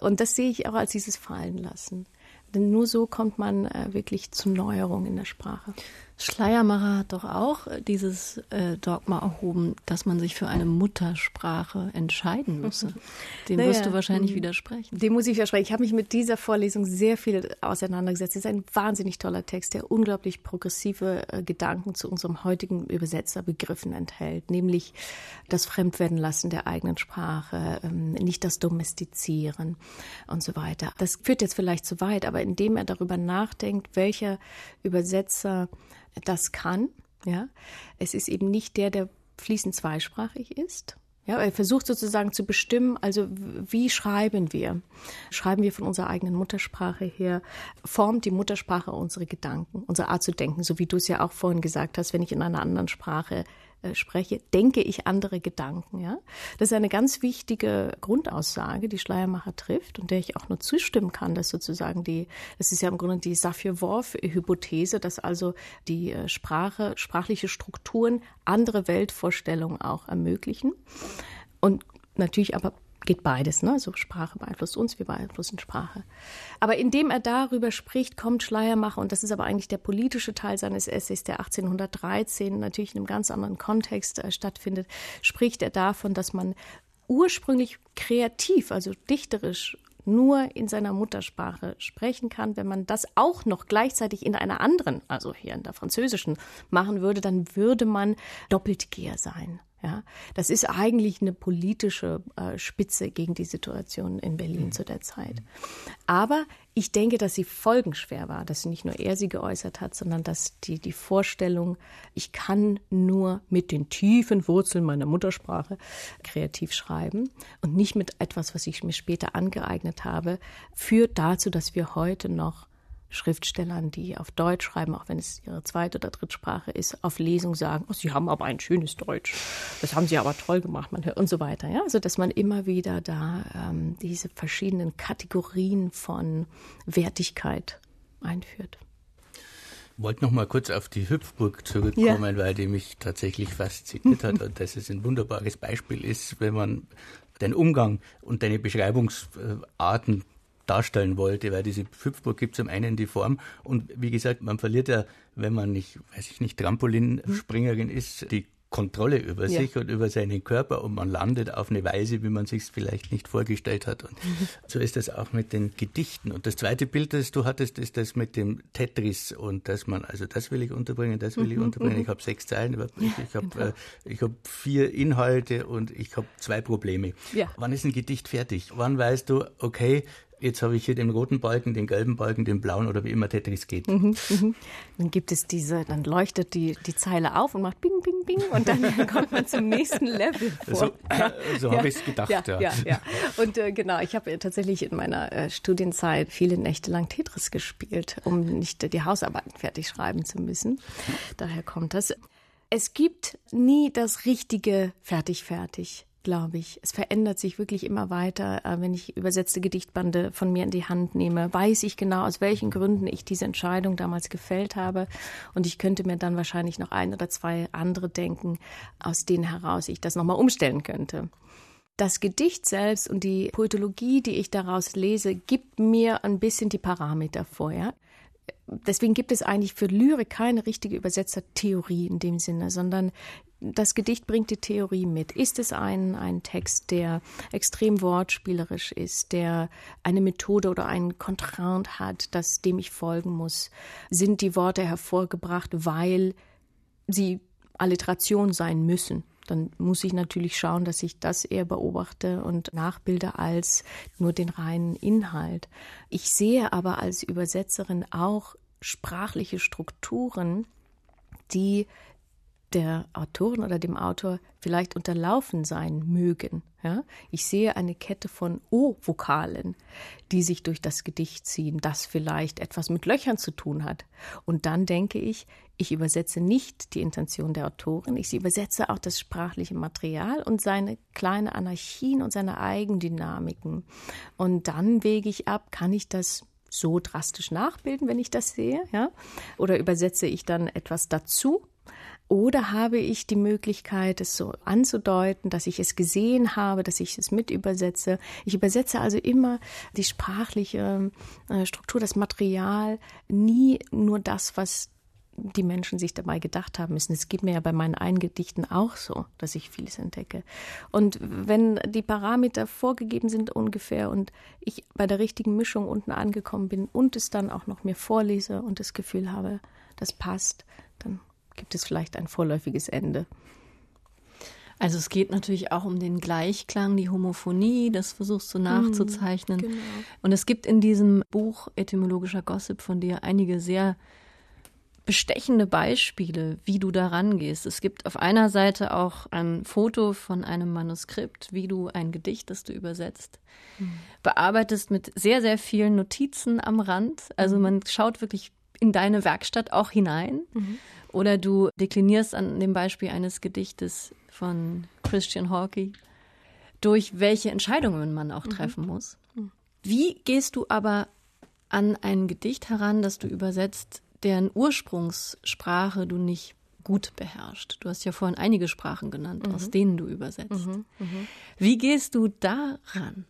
Und das sehe ich auch als dieses Fallenlassen. Denn nur so kommt man äh, wirklich zu Neuerungen in der Sprache. Schleiermacher hat doch auch äh, dieses äh, Dogma erhoben, dass man sich für eine Muttersprache entscheiden müsse. Dem naja, wirst du wahrscheinlich hm. widersprechen. Dem muss ich widersprechen. Ich habe mich mit dieser Vorlesung sehr viel auseinandergesetzt. Es ist ein wahnsinnig toller Text, der unglaublich progressive äh, Gedanken zu unserem heutigen Übersetzerbegriffen enthält, nämlich das Fremdwerden lassen der eigenen Sprache, ähm, nicht das Domestizieren und so weiter. Das führt jetzt vielleicht zu weit, aber indem er darüber nachdenkt, welcher Übersetzer das kann. Ja, es ist eben nicht der, der fließend zweisprachig ist. Ja, er versucht sozusagen zu bestimmen, also wie schreiben wir? Schreiben wir von unserer eigenen Muttersprache her? Formt die Muttersprache unsere Gedanken, unsere Art zu denken, so wie du es ja auch vorhin gesagt hast, wenn ich in einer anderen Sprache äh, spreche, denke ich andere Gedanken. Ja? Das ist eine ganz wichtige Grundaussage, die Schleiermacher trifft und der ich auch nur zustimmen kann, dass sozusagen die, das ist ja im Grunde die Safier-Whorf-Hypothese, dass also die äh, Sprache, sprachliche Strukturen andere Weltvorstellungen auch ermöglichen. Und natürlich aber geht beides, ne? Also Sprache beeinflusst uns, wir beeinflussen Sprache. Aber indem er darüber spricht, kommt Schleiermacher, und das ist aber eigentlich der politische Teil seines Essays, der 1813 natürlich in einem ganz anderen Kontext äh, stattfindet, spricht er davon, dass man ursprünglich kreativ, also dichterisch nur in seiner Muttersprache sprechen kann. Wenn man das auch noch gleichzeitig in einer anderen, also hier in der französischen, machen würde, dann würde man doppelt Geher sein. Ja, das ist eigentlich eine politische äh, Spitze gegen die Situation in Berlin mhm. zu der Zeit. Aber ich denke, dass sie folgenschwer war, dass nicht nur er sie geäußert hat, sondern dass die, die Vorstellung, ich kann nur mit den tiefen Wurzeln meiner Muttersprache kreativ schreiben und nicht mit etwas, was ich mir später angeeignet habe, führt dazu, dass wir heute noch Schriftstellern, die auf Deutsch schreiben, auch wenn es ihre zweite oder Drittsprache ist, auf Lesung sagen, oh, sie haben aber ein schönes Deutsch, das haben sie aber toll gemacht, man hört und so weiter. Ja? Also dass man immer wieder da ähm, diese verschiedenen Kategorien von Wertigkeit einführt. Ich wollte noch mal kurz auf die Hüpfburg zurückkommen, ja. weil die mich tatsächlich fasziniert hat und dass es ein wunderbares Beispiel ist, wenn man den Umgang und deine Beschreibungsarten darstellen wollte, weil diese Hüpfburg gibt zum einen die Form und wie gesagt, man verliert ja, wenn man nicht, weiß ich nicht, Trampolinspringerin ist, die Kontrolle über ja. sich und über seinen Körper und man landet auf eine Weise, wie man sich es vielleicht nicht vorgestellt hat. Und mhm. so ist das auch mit den Gedichten. Und das zweite Bild, das du hattest, ist das mit dem Tetris und dass man, also das will ich unterbringen, das will mhm. ich unterbringen. Ich habe sechs Zeilen, ich, ich habe genau. äh, hab vier Inhalte und ich habe zwei Probleme. Ja. Wann ist ein Gedicht fertig? Wann weißt du, okay, jetzt habe ich hier den roten Balken, den gelben Balken, den blauen oder wie immer Tetris geht. Mhm, mhm. Dann gibt es diese, dann leuchtet die, die Zeile auf und macht bing, bing, bing und dann kommt man zum nächsten Level vor. So, ja. so habe ich es gedacht, ja. Ja, ja, ja. Und äh, genau, ich habe tatsächlich in meiner äh, Studienzeit viele Nächte lang Tetris gespielt, um nicht die Hausarbeiten fertig schreiben zu müssen. Daher kommt das. Es gibt nie das richtige fertig-fertig glaube ich. Es verändert sich wirklich immer weiter. Äh, wenn ich übersetzte Gedichtbande von mir in die Hand nehme, weiß ich genau, aus welchen Gründen ich diese Entscheidung damals gefällt habe. Und ich könnte mir dann wahrscheinlich noch ein oder zwei andere denken, aus denen heraus ich das nochmal umstellen könnte. Das Gedicht selbst und die Poetologie, die ich daraus lese, gibt mir ein bisschen die Parameter vor. Ja? Deswegen gibt es eigentlich für Lyrik keine richtige Übersetzertheorie in dem Sinne, sondern das Gedicht bringt die Theorie mit. Ist es ein, ein Text, der extrem wortspielerisch ist, der eine Methode oder ein Kontrant hat, das, dem ich folgen muss? Sind die Worte hervorgebracht, weil sie Alliteration sein müssen? Dann muss ich natürlich schauen, dass ich das eher beobachte und nachbilde als nur den reinen Inhalt. Ich sehe aber als Übersetzerin auch sprachliche Strukturen, die der Autorin oder dem Autor vielleicht unterlaufen sein mögen. Ja? Ich sehe eine Kette von O-Vokalen, die sich durch das Gedicht ziehen, das vielleicht etwas mit Löchern zu tun hat. Und dann denke ich, ich übersetze nicht die Intention der Autorin, ich übersetze auch das sprachliche Material und seine kleine Anarchien und seine Eigendynamiken. Und dann wege ich ab, kann ich das so drastisch nachbilden, wenn ich das sehe, ja? Oder übersetze ich dann etwas dazu? Oder habe ich die Möglichkeit, es so anzudeuten, dass ich es gesehen habe, dass ich es mit übersetze? Ich übersetze also immer die sprachliche äh, Struktur, das Material, nie nur das, was die Menschen sich dabei gedacht haben müssen. Es geht mir ja bei meinen Eingedichten auch so, dass ich vieles entdecke. Und wenn die Parameter vorgegeben sind ungefähr und ich bei der richtigen Mischung unten angekommen bin und es dann auch noch mir vorlese und das Gefühl habe, das passt, dann gibt es vielleicht ein vorläufiges Ende. Also es geht natürlich auch um den Gleichklang, die Homophonie, das versuchst du nachzuzeichnen. Mhm, genau. Und es gibt in diesem Buch Etymologischer Gossip von dir einige sehr bestechende Beispiele, wie du da rangehst. Es gibt auf einer Seite auch ein Foto von einem Manuskript, wie du ein Gedicht, das du übersetzt, mhm. bearbeitest mit sehr, sehr vielen Notizen am Rand. Also mhm. man schaut wirklich in deine Werkstatt auch hinein. Mhm. Oder du deklinierst an dem Beispiel eines Gedichtes von Christian Hawkey, durch welche Entscheidungen man auch mhm. treffen muss. Mhm. Wie gehst du aber an ein Gedicht heran, das du übersetzt, deren Ursprungssprache du nicht gut beherrschst? Du hast ja vorhin einige Sprachen genannt, mhm. aus denen du übersetzt. Mhm. Mhm. Wie gehst du daran?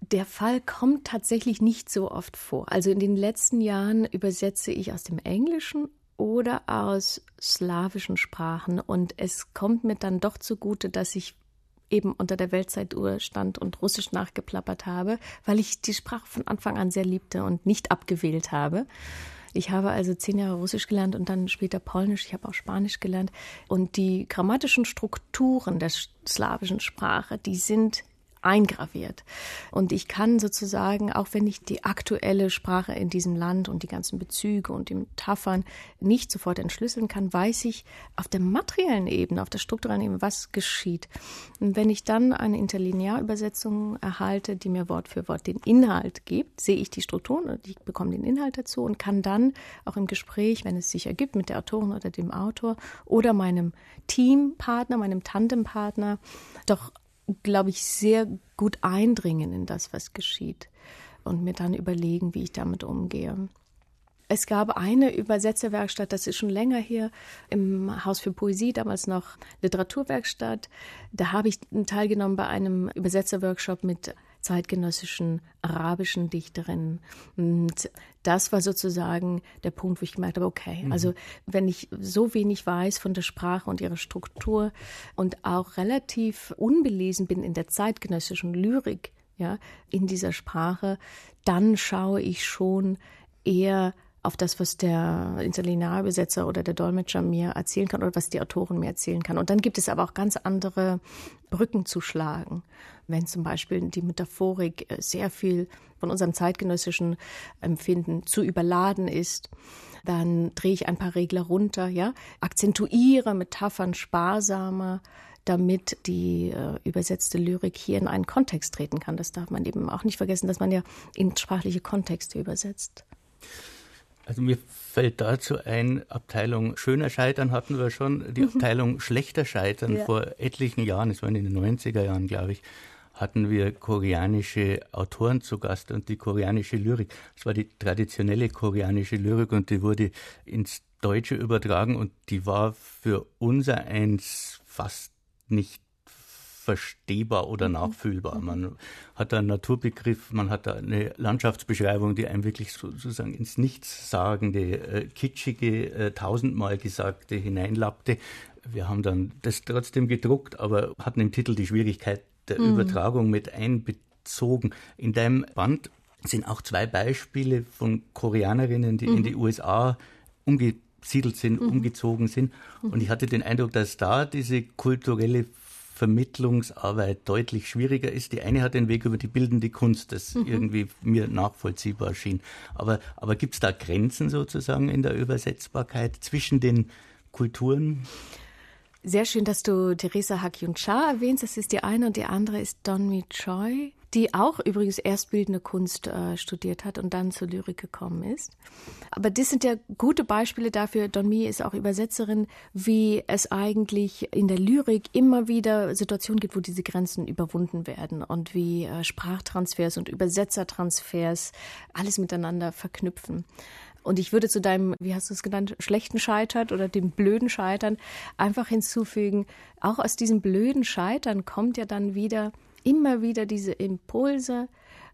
Der Fall kommt tatsächlich nicht so oft vor. Also in den letzten Jahren übersetze ich aus dem Englischen oder aus slawischen Sprachen. Und es kommt mir dann doch zugute, dass ich eben unter der Weltzeituhr stand und Russisch nachgeplappert habe, weil ich die Sprache von Anfang an sehr liebte und nicht abgewählt habe. Ich habe also zehn Jahre Russisch gelernt und dann später Polnisch. Ich habe auch Spanisch gelernt. Und die grammatischen Strukturen der slawischen Sprache, die sind eingraviert. Und ich kann sozusagen, auch wenn ich die aktuelle Sprache in diesem Land und die ganzen Bezüge und die Metaphern nicht sofort entschlüsseln kann, weiß ich auf der materiellen Ebene, auf der strukturellen Ebene, was geschieht. Und wenn ich dann eine Interlinearübersetzung erhalte, die mir Wort für Wort den Inhalt gibt, sehe ich die Strukturen und ich bekomme den Inhalt dazu und kann dann auch im Gespräch, wenn es sich ergibt mit der Autorin oder dem Autor oder meinem Teampartner, meinem Tandempartner, doch glaube ich, sehr gut eindringen in das, was geschieht und mir dann überlegen, wie ich damit umgehe. Es gab eine Übersetzerwerkstatt, das ist schon länger hier, im Haus für Poesie, damals noch Literaturwerkstatt. Da habe ich teilgenommen bei einem Übersetzerworkshop mit zeitgenössischen arabischen Dichterinnen. Und das war sozusagen der Punkt, wo ich gemerkt habe, okay, mhm. also wenn ich so wenig weiß von der Sprache und ihrer Struktur und auch relativ unbelesen bin in der zeitgenössischen Lyrik, ja, in dieser Sprache, dann schaue ich schon eher auf das, was der Interlinearübersetzer oder der Dolmetscher mir erzählen kann oder was die Autorin mir erzählen kann. Und dann gibt es aber auch ganz andere Brücken zu schlagen. Wenn zum Beispiel die Metaphorik äh, sehr viel von unserem zeitgenössischen Empfinden zu überladen ist, dann drehe ich ein paar Regler runter, ja, akzentuiere Metaphern sparsamer, damit die äh, übersetzte Lyrik hier in einen Kontext treten kann. Das darf man eben auch nicht vergessen, dass man ja in sprachliche Kontexte übersetzt. Also mir fällt dazu ein, Abteilung schöner Scheitern hatten wir schon, die mhm. Abteilung schlechter Scheitern ja. vor etlichen Jahren, es waren in den 90er Jahren, glaube ich, hatten wir koreanische Autoren zu Gast und die koreanische Lyrik. Das war die traditionelle koreanische Lyrik und die wurde ins Deutsche übertragen und die war für unser eins fast nicht verstehbar oder mhm. nachfühlbar. Man hat einen Naturbegriff, man hat eine Landschaftsbeschreibung, die einem wirklich sozusagen ins Nichtssagende, äh, kitschige, äh, tausendmal gesagte hineinlappte. Wir haben dann das trotzdem gedruckt, aber hatten im Titel die Schwierigkeit der mhm. Übertragung mit einbezogen. In deinem Band sind auch zwei Beispiele von Koreanerinnen, die mhm. in die USA umgesiedelt sind, mhm. umgezogen sind. Mhm. Und ich hatte den Eindruck, dass da diese kulturelle Vermittlungsarbeit deutlich schwieriger ist. Die eine hat den Weg über die bildende Kunst, das mhm. irgendwie mir nachvollziehbar schien. Aber, aber gibt es da Grenzen sozusagen in der Übersetzbarkeit zwischen den Kulturen? Sehr schön, dass du Theresa Hakyun Cha erwähnst. Das ist die eine und die andere ist Donmi Choi, die auch übrigens erst bildende Kunst äh, studiert hat und dann zur Lyrik gekommen ist. Aber das sind ja gute Beispiele dafür. Donmi ist auch Übersetzerin, wie es eigentlich in der Lyrik immer wieder Situationen gibt, wo diese Grenzen überwunden werden und wie äh, Sprachtransfers und Übersetzertransfers alles miteinander verknüpfen. Und ich würde zu deinem, wie hast du es genannt, schlechten Scheitern oder dem blöden Scheitern einfach hinzufügen, auch aus diesem blöden Scheitern kommt ja dann wieder immer wieder diese Impulse,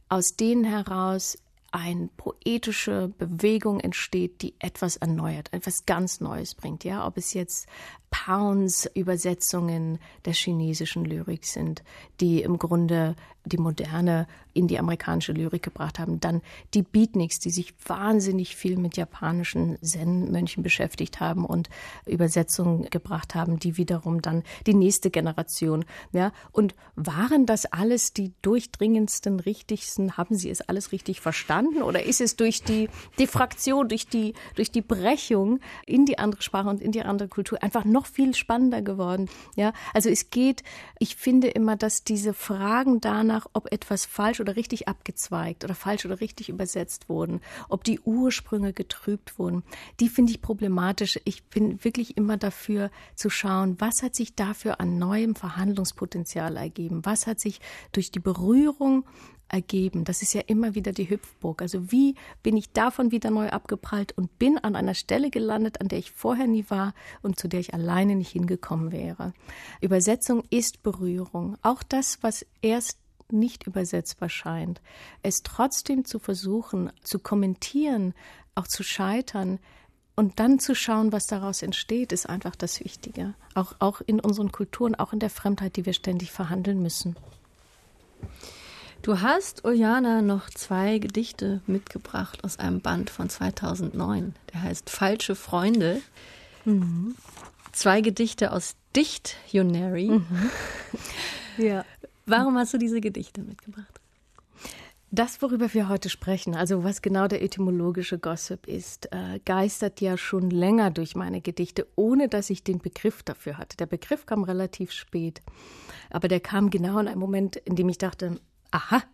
aus denen heraus eine poetische Bewegung entsteht, die etwas erneuert, etwas ganz Neues bringt. Ja, ob es jetzt Pounds Übersetzungen der chinesischen Lyrik sind, die im Grunde die moderne in die amerikanische Lyrik gebracht haben. Dann die Beatniks, die sich wahnsinnig viel mit japanischen Zen-Mönchen beschäftigt haben und Übersetzungen gebracht haben, die wiederum dann die nächste Generation, ja. Und waren das alles die durchdringendsten, richtigsten? Haben Sie es alles richtig verstanden? Oder ist es durch die Diffraktion, durch die, durch die Brechung in die andere Sprache und in die andere Kultur einfach noch viel spannender geworden? Ja. Also es geht, ich finde immer, dass diese Fragen danach, ob etwas falsch oder richtig abgezweigt oder falsch oder richtig übersetzt wurden, ob die Ursprünge getrübt wurden, die finde ich problematisch. Ich bin wirklich immer dafür zu schauen, was hat sich dafür an neuem Verhandlungspotenzial ergeben? Was hat sich durch die Berührung ergeben. Das ist ja immer wieder die Hüpfburg. Also wie bin ich davon wieder neu abgeprallt und bin an einer Stelle gelandet, an der ich vorher nie war und zu der ich alleine nicht hingekommen wäre. Übersetzung ist Berührung. Auch das, was erst nicht übersetzbar scheint, es trotzdem zu versuchen, zu kommentieren, auch zu scheitern, und dann zu schauen, was daraus entsteht, ist einfach das Wichtige. Auch, auch in unseren Kulturen, auch in der Fremdheit, die wir ständig verhandeln müssen. Du hast, Uljana, noch zwei Gedichte mitgebracht aus einem Band von 2009. Der heißt Falsche Freunde. Mhm. Zwei Gedichte aus Dicht-Unary. Mhm. Ja. Warum hast du diese Gedichte mitgebracht? Das, worüber wir heute sprechen, also was genau der etymologische Gossip ist, äh, geistert ja schon länger durch meine Gedichte, ohne dass ich den Begriff dafür hatte. Der Begriff kam relativ spät, aber der kam genau in einem Moment, in dem ich dachte, aha,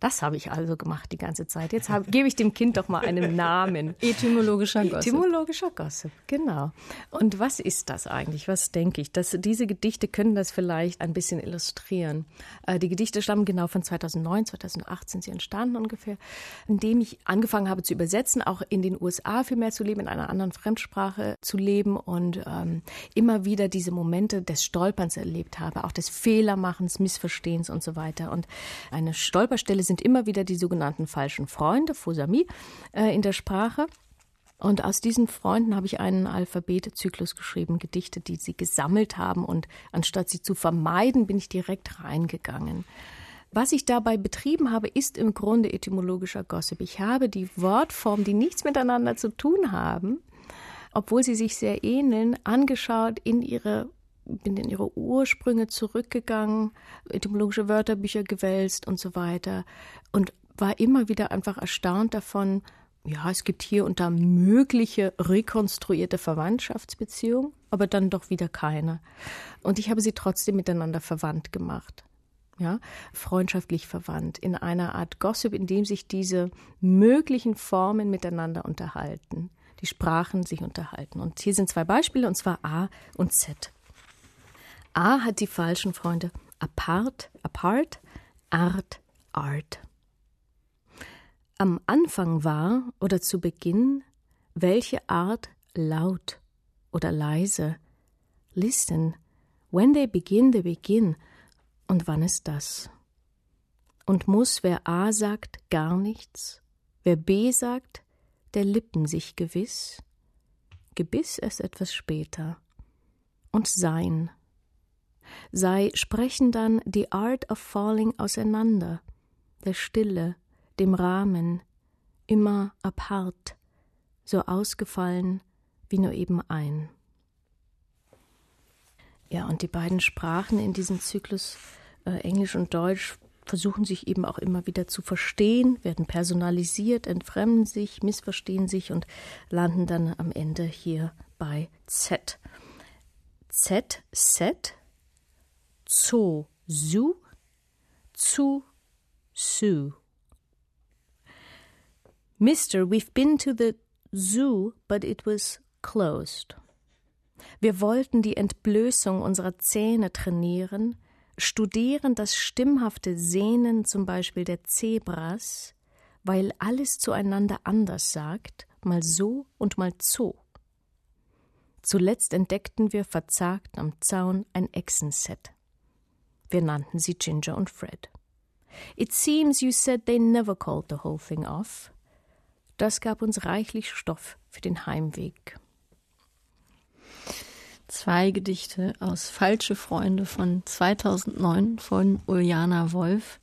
das habe ich also gemacht die ganze Zeit. Jetzt hab, gebe ich dem Kind doch mal einen Namen. Etymologischer Gossip. Etymologischer Gossip, genau. Und was ist das eigentlich? Was denke ich? Das, diese Gedichte können das vielleicht ein bisschen illustrieren. Äh, die Gedichte stammen genau von 2009, 2008 sind sie entstanden ungefähr, indem ich angefangen habe zu übersetzen, auch in den USA viel mehr zu leben, in einer anderen Fremdsprache zu leben und ähm, immer wieder diese Momente des Stolperns erlebt habe, auch des Fehlermachens, Missverstehens und so weiter. Und eine Stolperstelle sind immer wieder die sogenannten falschen Freunde, Fosami, äh, in der Sprache. Und aus diesen Freunden habe ich einen Alphabetzyklus geschrieben, Gedichte, die sie gesammelt haben. Und anstatt sie zu vermeiden, bin ich direkt reingegangen. Was ich dabei betrieben habe, ist im Grunde etymologischer Gossip. Ich habe die Wortformen, die nichts miteinander zu tun haben, obwohl sie sich sehr ähneln, angeschaut in ihre bin in ihre Ursprünge zurückgegangen, etymologische Wörterbücher gewälzt und so weiter und war immer wieder einfach erstaunt davon, ja, es gibt hier und da mögliche rekonstruierte Verwandtschaftsbeziehungen, aber dann doch wieder keine. Und ich habe sie trotzdem miteinander verwandt gemacht. Ja, freundschaftlich verwandt, in einer Art Gossip, in dem sich diese möglichen Formen miteinander unterhalten, die Sprachen sich unterhalten. Und hier sind zwei Beispiele, und zwar A und Z. A hat die falschen Freunde. Apart, apart, Art, Art. Am Anfang war oder zu Beginn welche Art laut oder leise. Listen, when they begin, they begin. Und wann ist das? Und muss, wer A sagt, gar nichts, wer B sagt, der Lippen sich gewiss, Gebiss erst etwas später. Und Sein. Sei sprechen dann die Art of Falling auseinander, der Stille, dem Rahmen, immer apart, so ausgefallen wie nur eben ein. Ja, und die beiden Sprachen in diesem Zyklus, äh, Englisch und Deutsch, versuchen sich eben auch immer wieder zu verstehen, werden personalisiert, entfremden sich, missverstehen sich und landen dann am Ende hier bei Z. Z, Set, Zo, Su, Zu, Su. Mister, we've been to the zoo, but it was closed. Wir wollten die Entblößung unserer Zähne trainieren, studieren das stimmhafte Sehnen zum Beispiel der Zebras, weil alles zueinander anders sagt, mal so und mal so. Zuletzt entdeckten wir verzagt am Zaun ein Echsenset. Wir nannten sie Ginger und Fred. It seems you said they never called the whole thing off. Das gab uns reichlich Stoff für den Heimweg. Zwei Gedichte aus Falsche Freunde von 2009 von Uljana Wolf.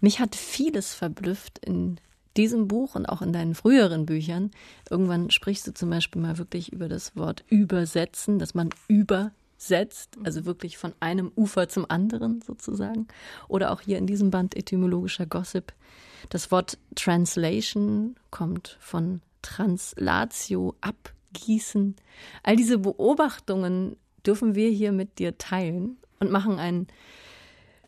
Mich hat vieles verblüfft in diesem Buch und auch in deinen früheren Büchern. Irgendwann sprichst du zum Beispiel mal wirklich über das Wort übersetzen, dass man übersetzt, also wirklich von einem Ufer zum anderen sozusagen. Oder auch hier in diesem Band etymologischer Gossip. Das Wort Translation kommt von Translatio, ab gießen. All diese Beobachtungen dürfen wir hier mit dir teilen und machen einen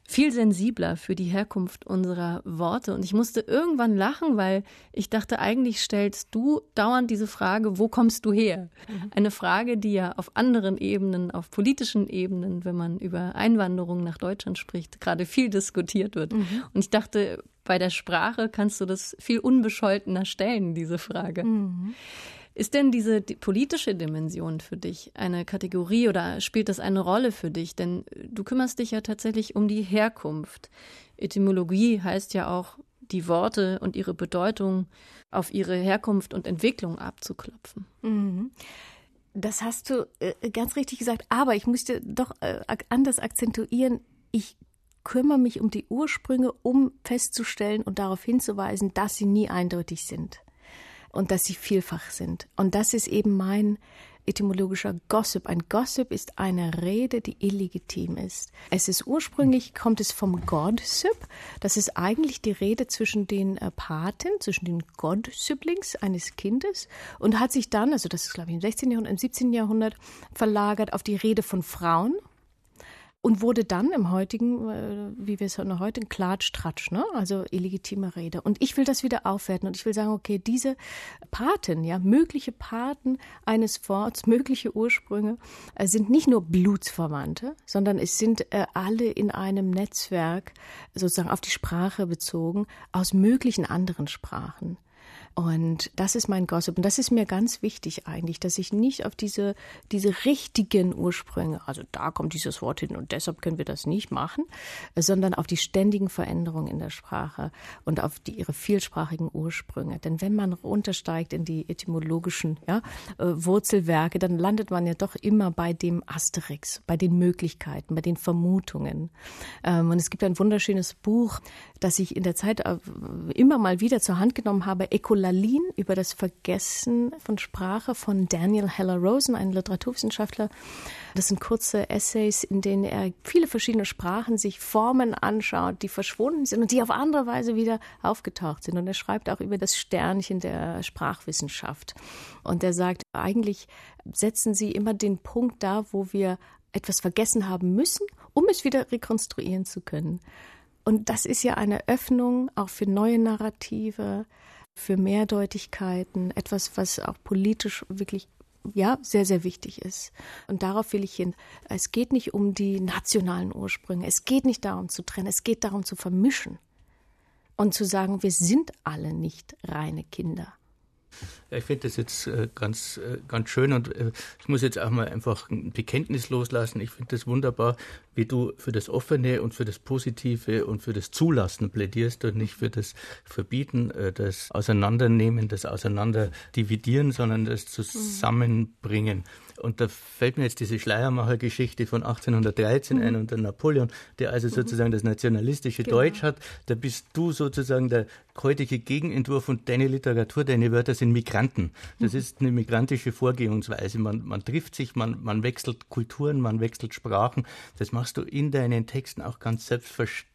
viel sensibler für die Herkunft unserer Worte. Und ich musste irgendwann lachen, weil ich dachte, eigentlich stellst du dauernd diese Frage, wo kommst du her? Mhm. Eine Frage, die ja auf anderen Ebenen, auf politischen Ebenen, wenn man über Einwanderung nach Deutschland spricht, gerade viel diskutiert wird. Mhm. Und ich dachte, bei der Sprache kannst du das viel unbescholtener stellen, diese Frage. Mhm. Ist denn diese die politische Dimension für dich eine Kategorie oder spielt das eine Rolle für dich? Denn äh, du kümmerst dich ja tatsächlich um die Herkunft. Etymologie heißt ja auch, die Worte und ihre Bedeutung auf ihre Herkunft und Entwicklung abzuklopfen. Mhm. Das hast du äh, ganz richtig gesagt, aber ich musste doch äh, anders akzentuieren. Ich kümmere mich um die Ursprünge, um festzustellen und darauf hinzuweisen, dass sie nie eindeutig sind und dass sie vielfach sind. Und das ist eben mein etymologischer Gossip. Ein Gossip ist eine Rede, die illegitim ist. Es ist ursprünglich, kommt es vom Gossip. Das ist eigentlich die Rede zwischen den äh, Paten, zwischen den God-Siblings eines Kindes und hat sich dann, also das ist glaube ich im 16. Jahrhundert, im 17. Jahrhundert verlagert auf die Rede von Frauen und wurde dann im heutigen, äh, wie wir es noch heute, Klatsch-Tratsch, ne? also illegitime Rede. Und ich will das wieder aufwerten und ich will sagen, okay, diese Paten, ja, mögliche Paten eines Worts, mögliche Ursprünge, äh, sind nicht nur Blutsverwandte, sondern es sind äh, alle in einem Netzwerk sozusagen auf die Sprache bezogen aus möglichen anderen Sprachen. Und das ist mein Gossip. Und das ist mir ganz wichtig eigentlich, dass ich nicht auf diese, diese richtigen Ursprünge, also da kommt dieses Wort hin und deshalb können wir das nicht machen, sondern auf die ständigen Veränderungen in der Sprache und auf die, ihre vielsprachigen Ursprünge. Denn wenn man runtersteigt in die etymologischen ja, äh, Wurzelwerke, dann landet man ja doch immer bei dem Asterix, bei den Möglichkeiten, bei den Vermutungen. Ähm, und es gibt ein wunderschönes Buch, das ich in der Zeit äh, immer mal wieder zur Hand genommen habe, Ecolalin über das Vergessen von Sprache von Daniel Heller Rosen, ein Literaturwissenschaftler. Das sind kurze Essays, in denen er viele verschiedene Sprachen sich Formen anschaut, die verschwunden sind und die auf andere Weise wieder aufgetaucht sind. Und er schreibt auch über das Sternchen der Sprachwissenschaft. Und er sagt, eigentlich setzen sie immer den Punkt da, wo wir etwas vergessen haben müssen, um es wieder rekonstruieren zu können. Und das ist ja eine Öffnung auch für neue Narrative, für Mehrdeutigkeiten, etwas, was auch politisch wirklich ja, sehr, sehr wichtig ist. Und darauf will ich hin. Es geht nicht um die nationalen Ursprünge. Es geht nicht darum zu trennen. Es geht darum zu vermischen und zu sagen, wir sind alle nicht reine Kinder. Ja, ich finde das jetzt äh, ganz, äh, ganz schön und äh, ich muss jetzt auch mal einfach ein Bekenntnis loslassen. Ich finde das wunderbar, wie du für das Offene und für das Positive und für das Zulassen plädierst und nicht für das Verbieten, äh, das Auseinandernehmen, das Auseinanderdividieren, sondern das Zusammenbringen. Und da fällt mir jetzt diese Schleiermacher-Geschichte von 1813 mhm. ein unter Napoleon, der also mhm. sozusagen das nationalistische genau. Deutsch hat. Da bist du sozusagen der heutige Gegenentwurf und deine Literatur, deine Wörter sind Migranten. Das mhm. ist eine migrantische Vorgehensweise. Man, man trifft sich, man, man wechselt Kulturen, man wechselt Sprachen. Das machst du in deinen Texten auch ganz selbstverständlich.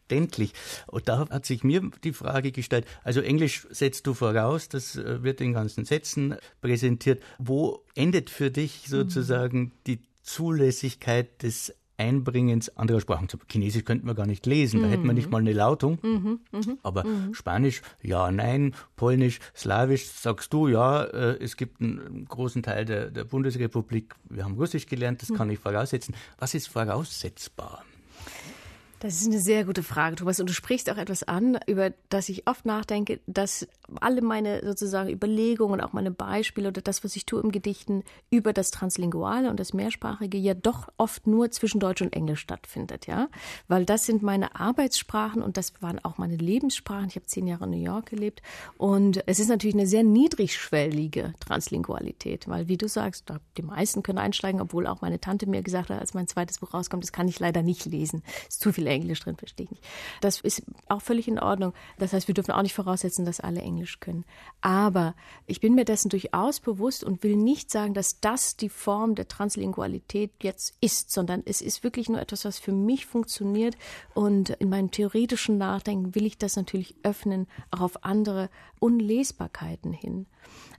Und da hat sich mir die Frage gestellt, also Englisch setzt du voraus, das äh, wird in ganzen Sätzen präsentiert. Wo endet für dich mhm. sozusagen die Zulässigkeit des Einbringens anderer Sprachen. Chinesisch könnten wir gar nicht lesen, da hätten wir nicht mhm. mal eine Lautung. Mhm, mh, Aber mh. Spanisch, ja, nein, Polnisch, Slawisch, sagst du, ja, äh, es gibt einen großen Teil der, der Bundesrepublik, wir haben Russisch gelernt, das mhm. kann ich voraussetzen. Was ist voraussetzbar? Das ist eine sehr gute Frage, Thomas. Und du sprichst auch etwas an, über das ich oft nachdenke, dass alle meine sozusagen Überlegungen, auch meine Beispiele oder das, was ich tue im Gedichten über das Translinguale und das Mehrsprachige ja doch oft nur zwischen Deutsch und Englisch stattfindet, ja. Weil das sind meine Arbeitssprachen und das waren auch meine Lebenssprachen. Ich habe zehn Jahre in New York gelebt. Und es ist natürlich eine sehr niedrigschwellige Translingualität, weil wie du sagst, die meisten können einsteigen, obwohl auch meine Tante mir gesagt hat, als mein zweites Buch rauskommt, das kann ich leider nicht lesen. Es ist zu viel Englisch drin, verstehe ich nicht. Das ist auch völlig in Ordnung. Das heißt, wir dürfen auch nicht voraussetzen, dass alle Englisch können. Aber ich bin mir dessen durchaus bewusst und will nicht sagen, dass das die Form der Translingualität jetzt ist, sondern es ist wirklich nur etwas, was für mich funktioniert. Und in meinem theoretischen Nachdenken will ich das natürlich öffnen, auch auf andere Unlesbarkeiten hin.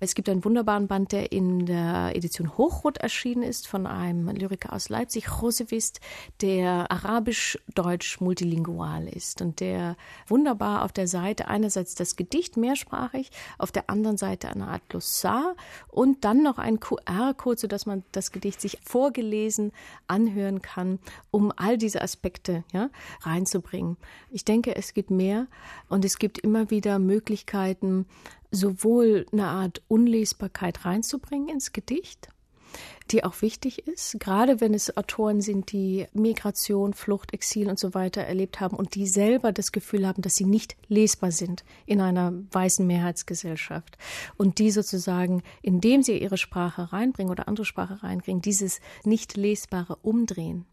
Es gibt einen wunderbaren Band, der in der Edition Hochrot erschienen ist, von einem Lyriker aus Leipzig, Josevist, der arabisch-deutsch multilingual ist und der wunderbar auf der Seite einerseits das Gedicht mehrsprachig, auf der anderen Seite eine Art Glossar und dann noch ein QR-Code, sodass man das Gedicht sich vorgelesen anhören kann, um all diese Aspekte ja, reinzubringen. Ich denke, es gibt mehr und es gibt immer wieder Möglichkeiten, sowohl eine Art Unlesbarkeit reinzubringen ins Gedicht, die auch wichtig ist, gerade wenn es Autoren sind, die Migration, Flucht, Exil und so weiter erlebt haben und die selber das Gefühl haben, dass sie nicht lesbar sind in einer weißen Mehrheitsgesellschaft und die sozusagen, indem sie ihre Sprache reinbringen oder andere Sprache reinbringen, dieses nicht lesbare umdrehen.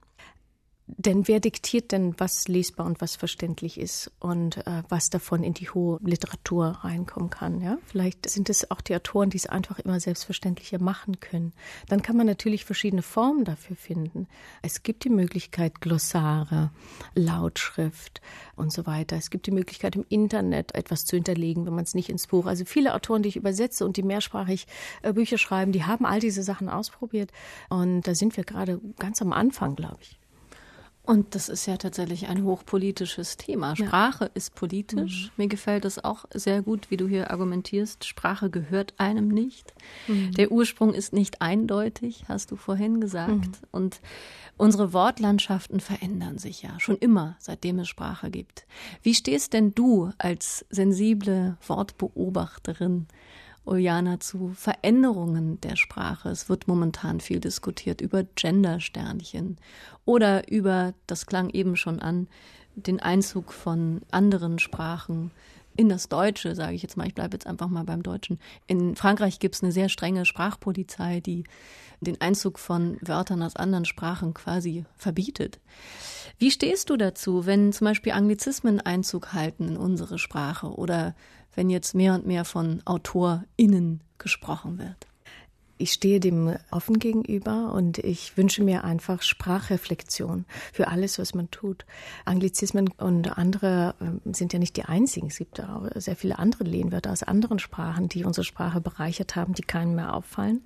Denn wer diktiert denn, was lesbar und was verständlich ist und äh, was davon in die hohe Literatur reinkommen kann? Ja, vielleicht sind es auch die Autoren, die es einfach immer selbstverständlicher machen können. Dann kann man natürlich verschiedene Formen dafür finden. Es gibt die Möglichkeit Glossare, Lautschrift und so weiter. Es gibt die Möglichkeit im Internet etwas zu hinterlegen, wenn man es nicht ins Buch. Also viele Autoren, die ich übersetze und die mehrsprachig äh, Bücher schreiben, die haben all diese Sachen ausprobiert und da sind wir gerade ganz am Anfang, glaube ich. Und das ist ja tatsächlich ein hochpolitisches Thema. Sprache ja. ist politisch. Mhm. Mir gefällt es auch sehr gut, wie du hier argumentierst. Sprache gehört einem nicht. Mhm. Der Ursprung ist nicht eindeutig, hast du vorhin gesagt. Mhm. Und unsere Wortlandschaften verändern sich ja schon immer, seitdem es Sprache gibt. Wie stehst denn du als sensible Wortbeobachterin Uljana, zu Veränderungen der Sprache. Es wird momentan viel diskutiert über Gendersternchen oder über, das klang eben schon an, den Einzug von anderen Sprachen in das Deutsche, sage ich jetzt mal, ich bleibe jetzt einfach mal beim Deutschen. In Frankreich gibt es eine sehr strenge Sprachpolizei, die den Einzug von Wörtern aus anderen Sprachen quasi verbietet. Wie stehst du dazu, wenn zum Beispiel Anglizismen Einzug halten in unsere Sprache oder wenn jetzt mehr und mehr von AutorInnen gesprochen wird? Ich stehe dem offen gegenüber und ich wünsche mir einfach Sprachreflexion für alles, was man tut. Anglizismen und andere ähm, sind ja nicht die einzigen. Es gibt auch sehr viele andere Lehnwörter aus anderen Sprachen, die unsere Sprache bereichert haben, die keinem mehr auffallen.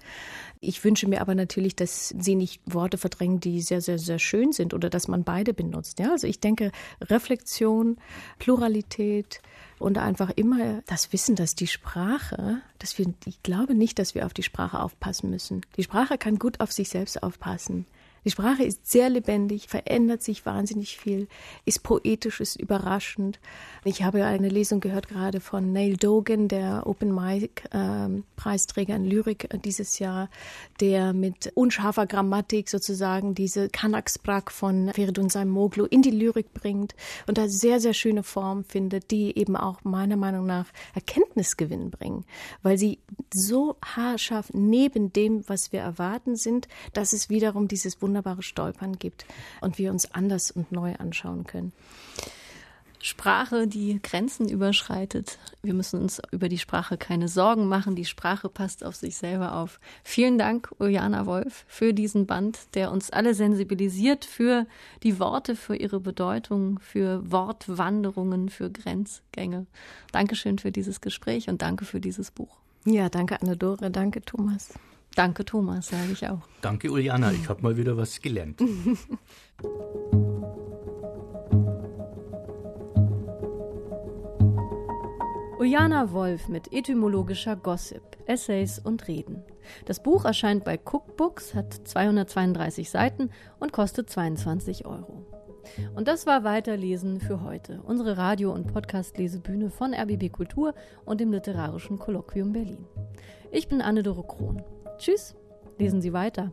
Ich wünsche mir aber natürlich, dass sie nicht Worte verdrängen, die sehr, sehr, sehr schön sind oder dass man beide benutzt. Ja, also ich denke, Reflexion, Pluralität, und einfach immer das Wissen, dass die Sprache, dass wir, ich glaube nicht, dass wir auf die Sprache aufpassen müssen. Die Sprache kann gut auf sich selbst aufpassen. Die Sprache ist sehr lebendig, verändert sich wahnsinnig viel, ist poetisch, ist überraschend. Ich habe eine Lesung gehört gerade von Neil Dogan, der Open Mic äh, Preisträger in Lyrik dieses Jahr, der mit unscharfer Grammatik sozusagen diese Kanaksbrak von Feridun Saimoglu in die Lyrik bringt und da sehr, sehr schöne Formen findet, die eben auch meiner Meinung nach Erkenntnisgewinn bringen, weil sie so haarscharf neben dem, was wir erwarten sind, dass es wiederum dieses wunderbare Stolpern gibt und wir uns anders und neu anschauen können. Sprache, die Grenzen überschreitet. Wir müssen uns über die Sprache keine Sorgen machen. Die Sprache passt auf sich selber auf. Vielen Dank, Uljana Wolf, für diesen Band, der uns alle sensibilisiert für die Worte, für ihre Bedeutung, für Wortwanderungen, für Grenzgänge. Dankeschön für dieses Gespräch und danke für dieses Buch. Ja, danke Anne-Dore, danke Thomas. Danke, Thomas, sage ich auch. Danke, Uliana. Ich habe mal wieder was gelernt. Uliana Wolf mit etymologischer Gossip, Essays und Reden. Das Buch erscheint bei Cookbooks, hat 232 Seiten und kostet 22 Euro. Und das war Weiterlesen für heute, unsere Radio- und Podcast-Lesebühne von RBB Kultur und dem Literarischen Kolloquium Berlin. Ich bin Anne-Dore Krohn. Tschüss, lesen Sie weiter.